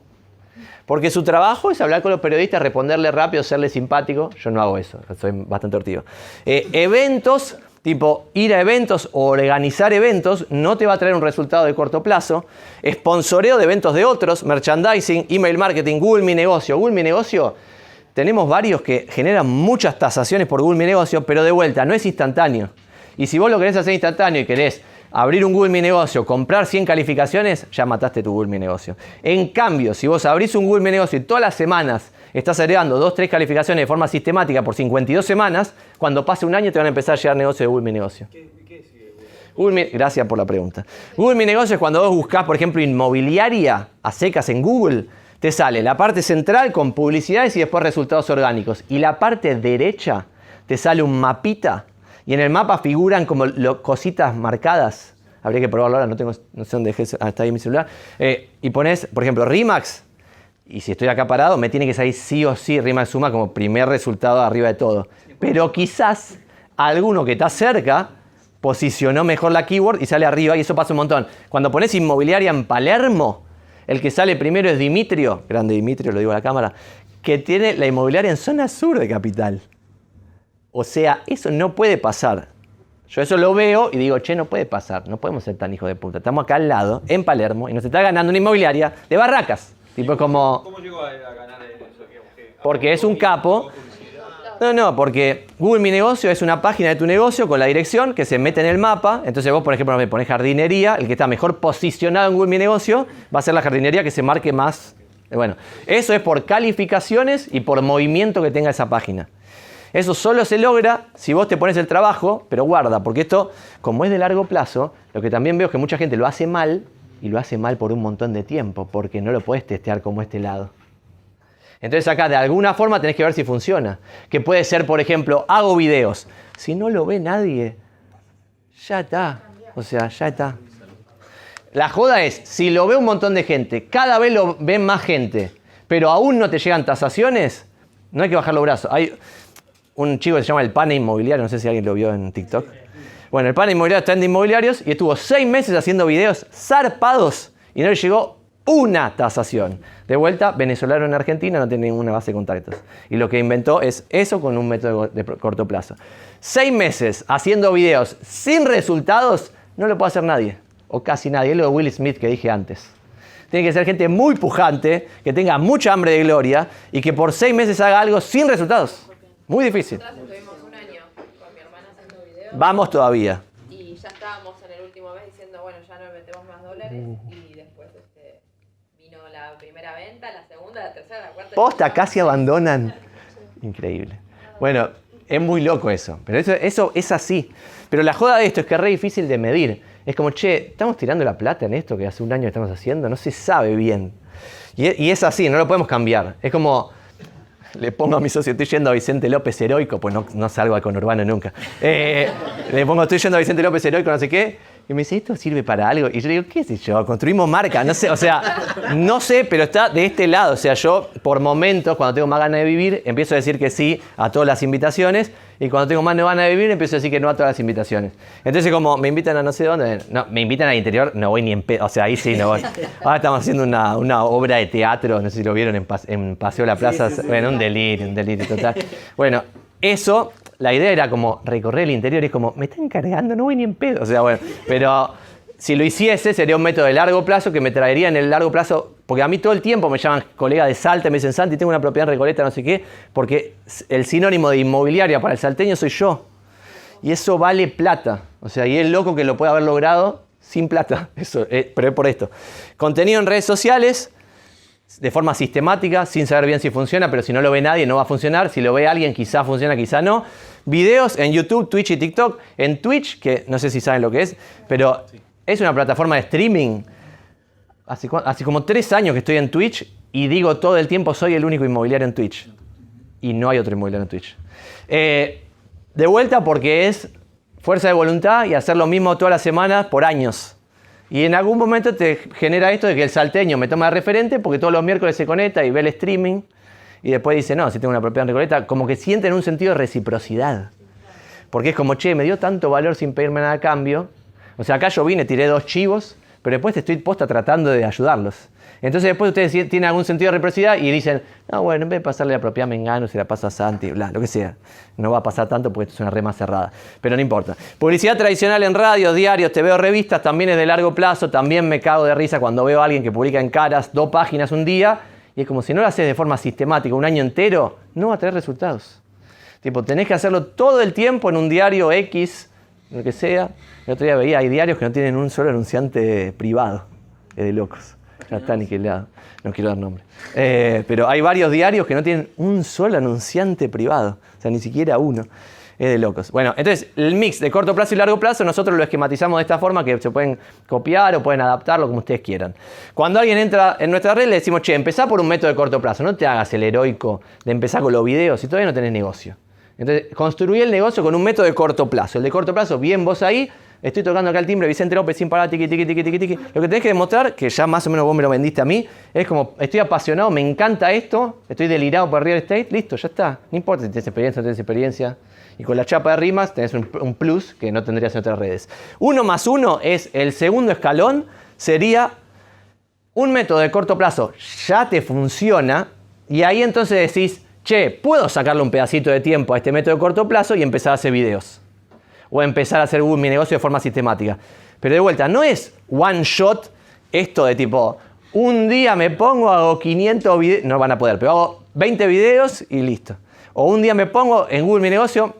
Porque su trabajo es hablar con los periodistas, responderle rápido, serle simpático. Yo no hago eso, soy bastante ortigo. Eh, eventos, tipo ir a eventos o organizar eventos, no te va a traer un resultado de corto plazo. Sponsoreo de eventos de otros, merchandising, email marketing, Google Mi Negocio. Google Mi Negocio, tenemos varios que generan muchas tasaciones por Google Mi Negocio, pero de vuelta, no es instantáneo. Y si vos lo querés hacer instantáneo y querés abrir un Google Mi Negocio, comprar 100 calificaciones, ya mataste tu Google Mi Negocio. En cambio, si vos abrís un Google Mi Negocio y todas las semanas estás agregando 2, 3 calificaciones de forma sistemática por 52 semanas, cuando pase un año te van a empezar a llegar negocios de Google Mi Negocio. Google Mi- Gracias por la pregunta. Google Mi Negocio es cuando vos buscás, por ejemplo, inmobiliaria a secas en Google, te sale la parte central con publicidades y después resultados orgánicos. Y la parte derecha te sale un mapita y en el mapa figuran como cositas marcadas. Habría que probarlo ahora, no, tengo, no sé dónde ah, está ahí mi celular. Eh, y pones, por ejemplo, Rimax. Y si estoy acá parado, me tiene que salir sí o sí Rimax Suma como primer resultado arriba de todo. Pero quizás alguno que está cerca posicionó mejor la keyword y sale arriba y eso pasa un montón. Cuando pones inmobiliaria en Palermo, el que sale primero es Dimitrio, grande Dimitrio, lo digo a la cámara, que tiene la inmobiliaria en zona sur de Capital. O sea, eso no puede pasar. Yo eso lo veo y digo, che, no puede pasar, no podemos ser tan hijos de puta. Estamos acá al lado, en Palermo, y nos está ganando una inmobiliaria de barracas. Tipo como... ¿Cómo llegó a, ganar eso? ¿Qué- Porque es un capo. No, no, porque Google Mi Negocio es una página de tu negocio con la dirección que se mete en el mapa. Entonces vos, por ejemplo, me pones jardinería, el que está mejor posicionado en Google Mi Negocio va a ser la jardinería que se marque más. Bueno, eso es por calificaciones y por movimiento que tenga esa página. Eso solo se logra si vos te pones el trabajo, pero guarda, porque esto, como es de largo plazo, lo que también veo es que mucha gente lo hace mal y lo hace mal por un montón de tiempo, porque no lo puedes testear como este lado. Entonces acá de alguna forma tenés que ver si funciona. Que puede ser, por ejemplo, hago videos. Si no lo ve nadie, ya está. O sea, ya está. La joda es, si lo ve un montón de gente, cada vez lo ven más gente, pero aún no te llegan tasaciones, no hay que bajar los brazos. Hay un chico que se llama El Pane Inmobiliario, no sé si alguien lo vio en TikTok. Bueno, el Pane Inmobiliario está en inmobiliarios y estuvo seis meses haciendo videos zarpados y no le llegó una tasación. De vuelta, venezolano en Argentina no tiene ninguna base de contactos. Y lo que inventó es eso con un método de corto plazo. Seis meses haciendo videos sin resultados no lo puede hacer nadie. O casi nadie. Es lo de Will Smith que dije antes. Tiene que ser gente muy pujante, que tenga mucha hambre de gloria y que por seis meses haga algo sin resultados. Muy difícil. Nosotras estuvimos un año con mi hermana haciendo videos Vamos todavía. y ya estábamos en el último mes diciendo, bueno, ya no metemos más dólares y después este, vino la primera venta, la segunda, la tercera, la cuarta. Posta, casi abandonan. Increíble. Bueno, es muy loco eso, pero eso, eso es así. Pero la joda de esto es que es re difícil de medir. Es como, che, estamos tirando la plata en esto que hace un año estamos haciendo, no se sabe bien. Y, y es así, no lo podemos cambiar. Es como, le pongo a mi socio, estoy yendo a Vicente López Heroico, pues no, salgo al conurbano nunca. Eh, le pongo, estoy yendo a Vicente López Heroico, no sé qué. Y me dice, ¿esto sirve para algo? Y yo le digo, ¿qué sé yo? Construimos marca, no sé, o sea, no sé, pero está de este lado. O sea, yo por momentos, cuando tengo más ganas de vivir, empiezo a decir que sí a todas las invitaciones. Y cuando tengo más ganas de vivir, empiezo a decir que no a todas las invitaciones. Entonces, como me invitan a no sé dónde, no, me invitan al interior, no voy ni en pedo. O sea, ahí sí no voy. Ahora estamos haciendo una, una obra de teatro, no sé si lo vieron en, en Paseo La Plaza. Bueno, un delirio, un delirio total. Bueno, eso, la idea era como recorrer el interior y es como, me están cargando, no voy ni en pedo. O sea, bueno, pero si lo hiciese sería un método de largo plazo que me traería en el largo plazo, porque a mí todo el tiempo me llaman colega de Salta, me dicen, Santi, tengo una propiedad en Recoleta, no sé qué, porque el sinónimo de inmobiliaria para el salteño soy yo. Y eso vale plata. O sea, y es loco que lo pueda haber logrado sin plata. Eso, eh, pero es por esto. Contenido en redes sociales, de forma sistemática, sin saber bien si funciona, pero si no lo ve nadie no va a funcionar. Si lo ve alguien, quizá funciona, quizá no. Videos en YouTube, Twitch y TikTok. En Twitch, que no sé si saben lo que es, pero es una plataforma de streaming. Hace, como tres años que estoy en Twitch y digo todo el tiempo soy el único inmobiliario en Twitch. Y no hay otro inmobiliario en Twitch. Eh, de vuelta porque es fuerza de voluntad y hacer lo mismo todas las semanas por años. Y en algún momento te genera esto de que el salteño me toma de referente porque todos los miércoles se conecta y ve el streaming y después dice, no, si tengo una propiedad en Recoleta, como que sienten un sentido de reciprocidad. Porque es como, che, me dio tanto valor sin pedirme nada a cambio. O sea, acá yo vine, tiré dos chivos, pero después estoy posta tratando de ayudarlos. Entonces después ustedes tienen algún sentido de reciprocidad y dicen, no, bueno, en vez de pasarle la propiedad a Mengano, se la pasa a Santi, bla, lo que sea. No va a pasar tanto porque esto es una rema cerrada. Pero no importa. Publicidad tradicional en radio, diarios, te veo revistas, también es de largo plazo. También me cago de risa cuando veo a alguien que publica en caras dos páginas un día. Y es como si no lo haces de forma sistemática un año entero, no va a tener resultados. Tipo, tenés que hacerlo todo el tiempo en un diario X, lo que sea. El otro día veía, hay diarios que no tienen un solo anunciante privado. Es de locos. Ya está aniquilado. No quiero dar nombre. Eh, pero hay varios diarios que no tienen un solo anunciante privado. O sea, ni siquiera uno. Es de locos. Bueno, entonces el mix de corto plazo y largo plazo nosotros lo esquematizamos de esta forma que se pueden copiar o pueden adaptarlo como ustedes quieran. Cuando alguien entra en nuestra red le decimos, che, empezá por un método de corto plazo. No te hagas el heroico de empezar con los videos si todavía no tenés negocio. Entonces, construí el negocio con un método de corto plazo. El de corto plazo, bien vos ahí, estoy tocando acá el timbre, Vicente López sin parar, tiqui, tiqui, tiqui, tiqui, tiqui. Lo que tenés que demostrar, que ya más o menos vos me lo vendiste a mí, es como, estoy apasionado, me encanta esto, estoy delirado por real estate, listo, ya está. No importa si tienes experiencia o no tienes experiencia. Y con la chapa de rimas tenés un, un plus que no tendrías en otras redes. Uno más uno es el segundo escalón, sería un método de corto plazo ya te funciona y ahí entonces decís, che, puedo sacarle un pedacito de tiempo a este método de corto plazo y empezar a hacer videos. O empezar a hacer mi negocio de forma sistemática. Pero de vuelta, no es one shot esto de tipo, un día me pongo, hago 500 videos, no van a poder, pero hago 20 videos y listo. O un día me pongo en Google Mi Negocio,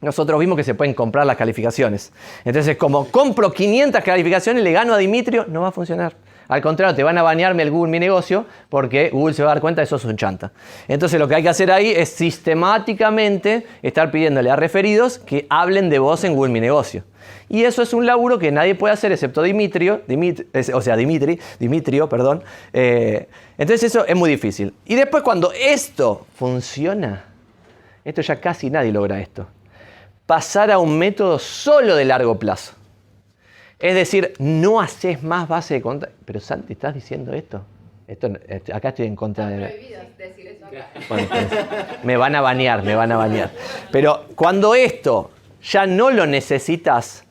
nosotros vimos que se pueden comprar las calificaciones. Entonces, como compro 500 calificaciones y le gano a Dimitrio, no va a funcionar. Al contrario, te van a banearme el Google Mi Negocio porque Google se va a dar cuenta de que sos un chanta. Entonces, lo que hay que hacer ahí es sistemáticamente estar pidiéndole a referidos que hablen de vos en Google Mi Negocio. Y eso es un laburo que nadie puede hacer excepto Dimitrio, Dimit- es- o sea, Dimitri, Dimitrio, perdón. Eh, entonces, eso es muy difícil. Y después, cuando esto funciona, esto ya casi nadie logra esto pasar a un método solo de largo plazo. Es decir, no haces más base de contacto. Pero Santi, ¿estás diciendo esto? esto acá estoy en contra de... Prohibido decir eso acá. Bueno, me van a banear, me van a banear. Pero cuando esto ya no lo necesitas,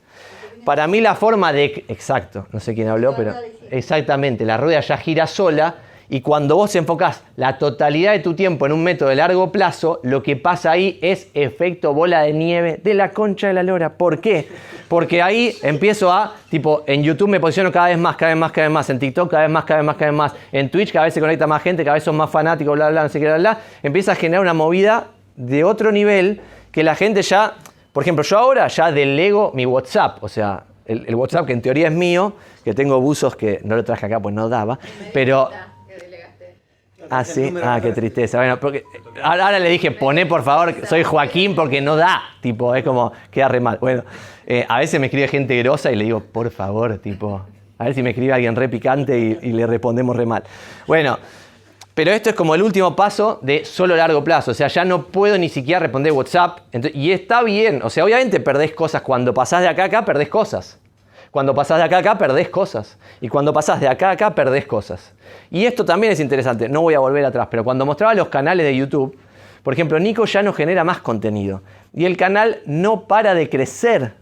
para mí la forma de... Exacto, no sé quién habló, pero... Exactamente, la rueda ya gira sola y cuando vos enfocás la totalidad de tu tiempo en un método de largo plazo, lo que pasa ahí es efecto bola de nieve de la concha de la lora. ¿Por qué? Porque ahí empiezo a, tipo, en YouTube me posiciono cada vez más, cada vez más, cada vez más, en TikTok cada vez más, cada vez más, cada vez más, en Twitch cada vez se conecta más gente, cada vez son más fanáticos, bla, bla, no sé qué, bla, bla. Empieza a generar una movida de otro nivel que la gente ya, por ejemplo, yo ahora ya delego mi WhatsApp, o sea, el, el WhatsApp que en teoría es mío, que tengo buzos que no lo traje acá pues no daba, pero... Ah, sí, ah, qué tristeza. Bueno, porque ahora, ahora le dije, poné por favor, soy Joaquín porque no da. Tipo, es como, queda re mal. Bueno, eh, a veces me escribe gente grosa y le digo, por favor, tipo, a ver si me escribe alguien re picante y, y le respondemos re mal. Bueno, pero esto es como el último paso de solo largo plazo. O sea, ya no puedo ni siquiera responder WhatsApp. Y está bien. O sea, obviamente perdés cosas. Cuando pasás de acá a acá, perdés cosas. Cuando pasás de acá a acá, perdés cosas. Y cuando pasás de acá a acá, perdés cosas. Y esto también es interesante, no voy a volver atrás, pero cuando mostraba los canales de YouTube, por ejemplo, Nico ya no genera más contenido. Y el canal no para de crecer,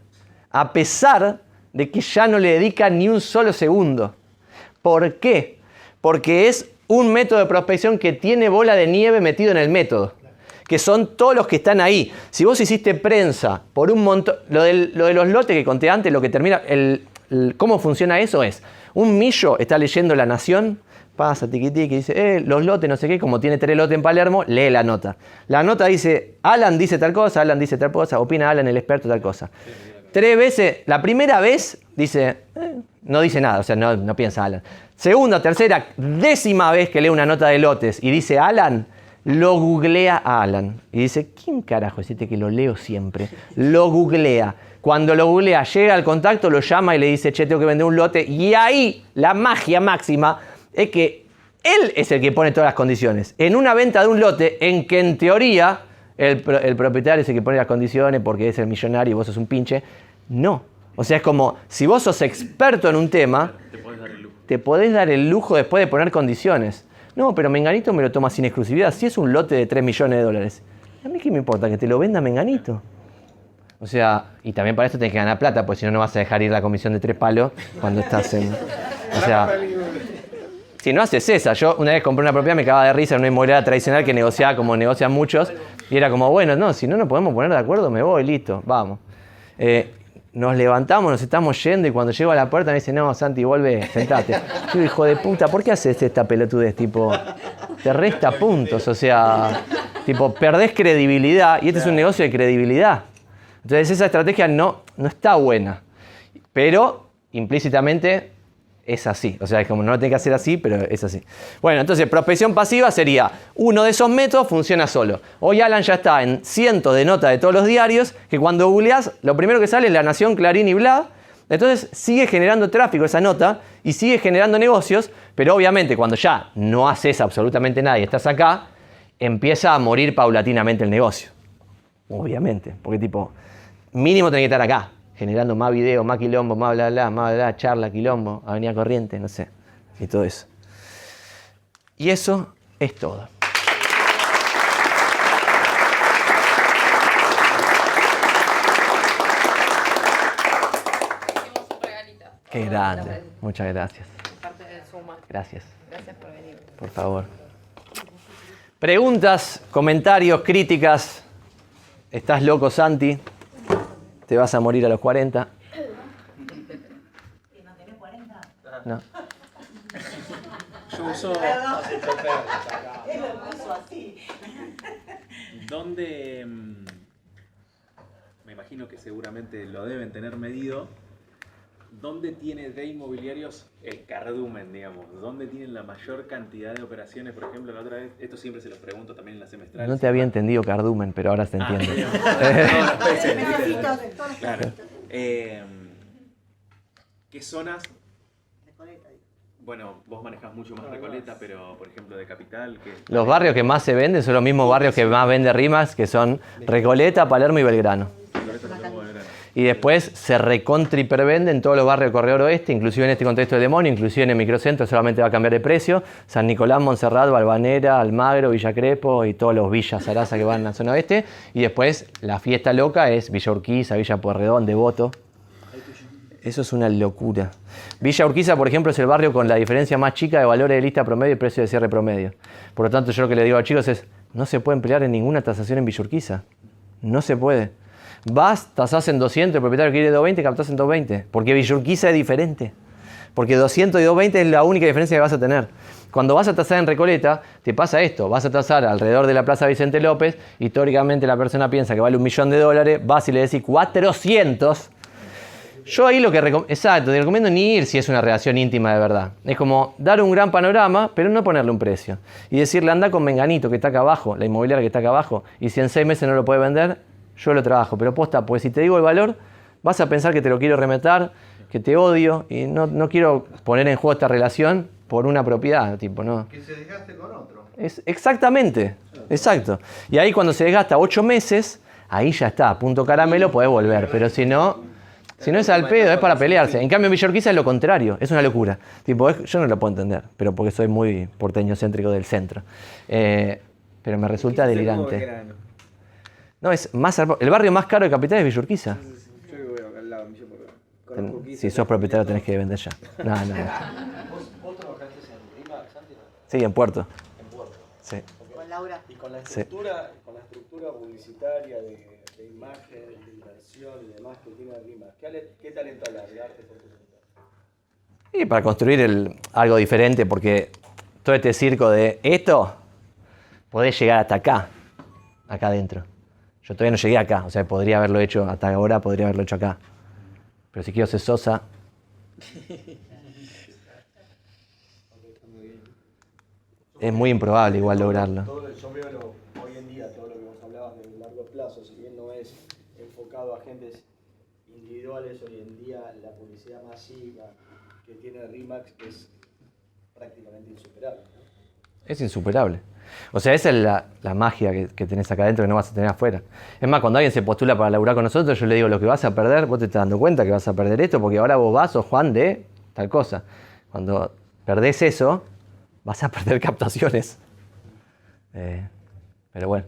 a pesar de que ya no le dedica ni un solo segundo. ¿Por qué? Porque es un método de prospección que tiene bola de nieve metido en el método. Que son todos los que están ahí. Si vos hiciste prensa por un montón. Lo, de los lotes que conté antes, lo que termina. el- ¿Cómo funciona eso? Es. Un millo está leyendo La Nación, pasa tiqui tiqui, dice, eh, los lotes, no sé qué, como tiene tres lotes en Palermo, lee la nota. La nota dice, Alan dice tal cosa, Alan dice tal cosa, opina Alan, el experto, tal cosa. Tres veces, la primera vez dice, eh, no dice nada, o sea, no, no piensa Alan. Segunda, tercera, décima vez que lee una nota de lotes y dice Alan, lo googlea a Alan. Y dice, ¿quién carajo es este que lo leo siempre? Lo googlea. Cuando lo googlea, llega al contacto, lo llama y le dice, che, tengo que vender un lote. Y ahí la magia máxima es que él es el que pone todas las condiciones. En una venta de un lote en que en teoría el, el propietario es el que pone las condiciones porque es el millonario y vos sos un pinche. No. O sea, es como, si vos sos experto en un tema, Te podés dar el lujo. te podés dar el lujo después de poner condiciones. No, pero Menganito me lo toma sin exclusividad. Si es un lote de 3 millones de dólares. ¿A mí qué me importa? Que te lo venda Menganito. O sea, y también para esto tenés que ganar plata, porque si no, no vas a dejar ir la comisión de tres palos cuando estás en... O sea, si no haces esa, yo una vez compré una propiedad, me cagaba de risa en una inmobiliaria tradicional que negociaba como negocian muchos, y era como, bueno, no, si no nos podemos poner de acuerdo, me voy, listo, vamos. Eh, nos levantamos, nos estamos yendo, y cuando llego a la puerta me dice, no, Santi, vuelve, sentate. Yo hijo de puta, ¿por qué haces esta pelotudez? Tipo, te resta puntos, o sea, tipo, perdés credibilidad, y este es un negocio de credibilidad. Entonces esa estrategia no, no está buena, pero implícitamente es así. O sea, es como no lo tenés que hacer así, pero es así. Bueno, entonces prospección pasiva sería uno de esos métodos funciona solo. Hoy Alan ya está en cientos de notas de todos los diarios que cuando googleás, lo primero que sale es La Nación, Clarín y bla. Entonces sigue generando tráfico esa nota y sigue generando negocios, pero obviamente cuando ya no haces absolutamente nada y estás acá, empieza a morir paulatinamente el negocio. Obviamente, porque tipo, mínimo tenés que estar acá, generando más videos, más quilombo, más bla bla, más bla, charla, quilombo, avenida corriente, no sé, y todo eso. Y eso es todo. Qué grande, muchas gracias. Gracias, Gracias por venir. por favor. Preguntas, comentarios, críticas. ¿Estás loco, Santi? ¿Te vas a morir a los 40? ¿Y no tenés 40? No. Yo uso. Él lo puso. ¿Dónde.? mm, Me imagino que seguramente lo deben tener medido. ¿Dónde tiene de inmobiliarios el cardumen, digamos? ¿Dónde tienen la mayor cantidad de operaciones? Por ejemplo, la otra vez, esto siempre se los pregunto también en la semestral. No te había entendido cardumen, pero ahora se Ah, entiende. Eh, ¿Qué zonas? Recoleta. Bueno, vos manejás mucho más Recoleta, pero por ejemplo de Capital, que Los barrios que más se venden son los mismos barrios que más vende Rimas, que son Recoleta, Palermo y Belgrano. Recoleta, Palermo, Belgrano. Y después se recontra hipervende en todos los barrios de Corredor Oeste, inclusive en este contexto del demonio, inclusive en el microcentro solamente va a cambiar de precio. San Nicolás, Montserrat, Balvanera, Almagro, Villa Crespo y todos los Villas Sarasa que van a la zona oeste. Y después la fiesta loca es Villa Urquiza, Villa Pueyrredón, Devoto. Eso es una locura. Villa Urquiza, por ejemplo, es el barrio con la diferencia más chica de valores de lista promedio y precio de cierre promedio. Por lo tanto, yo lo que le digo a chicos es, no se puede emplear en ninguna tasación en Villa Urquiza. No se puede. Vas, tasás en 200, el propietario quiere 220, captás en 220. Porque Villa Urquiza es diferente. Porque 200 y 220 es la única diferencia que vas a tener. Cuando vas a tasar en Recoleta, te pasa esto. Vas a tasar alrededor de la Plaza Vicente López. Históricamente la persona piensa que vale un millón de dólares. Vas y le decís 400. Yo ahí lo que recomiendo, exacto, te recomiendo ni ir si es una relación íntima de verdad. Es como dar un gran panorama, pero no ponerle un precio. Y decirle, anda con Menganito, que está acá abajo, la inmobiliaria que está acá abajo, y si en seis meses no lo puede vender, yo lo trabajo. Pero posta, pues si te digo el valor, vas a pensar que te lo quiero remeter, que te odio, y no, no quiero poner en juego esta relación por una propiedad, tipo, no. Que se desgaste con otro. Es, exactamente, exacto. Y ahí cuando se desgasta ocho meses, ahí ya está, punto caramelo, podés volver. Pero si no, Si no es al pedo, es para pelearse. En cambio, en Villorquiza es lo contrario, es una locura. Tipo, es- yo no lo puedo entender, pero porque soy muy porteño céntrico del centro. Eh, pero me resulta delirante. No, es más. El barrio más caro de Capital es Villurquiza. Yo que voy acá al lado, yo por acá. Ten- Conozco Si sos propietario tenés que vender ya. No, no. no. ¿Vos, vos trabajaste en RIMAX antes? Sí, en Puerto. En Puerto. Sí. Con Laura. Y con la estructura, con la estructura publicitaria de, de imagen, de inversión y demás que tiene RIMAX, ¿qué, qué talento alargarte por tu? Y para construir el- algo diferente, porque todo este circo de esto, podés llegar hasta acá, acá adentro. Yo todavía no llegué acá, o sea, podría haberlo hecho hasta ahora, podría haberlo hecho acá. Pero si quiero ser Sosa, es muy improbable igual lograrlo. Yo veo lo- hoy en día todo lo que vos hablabas de largo plazo, si bien no es enfocado a agentes individuales, hoy en día la publicidad masiva que tiene RIMAX es prácticamente insuperable. ¿no? Es insuperable. O sea, esa es la, la magia que, que tenés acá adentro que no vas a tener afuera. Es más, cuando alguien se postula para laburar con nosotros, yo le digo, lo que vas a perder, vos te estás dando cuenta que vas a perder esto, porque ahora vos vas, sos Juan de tal cosa. Cuando perdés eso, vas a perder captaciones. Eh, pero bueno.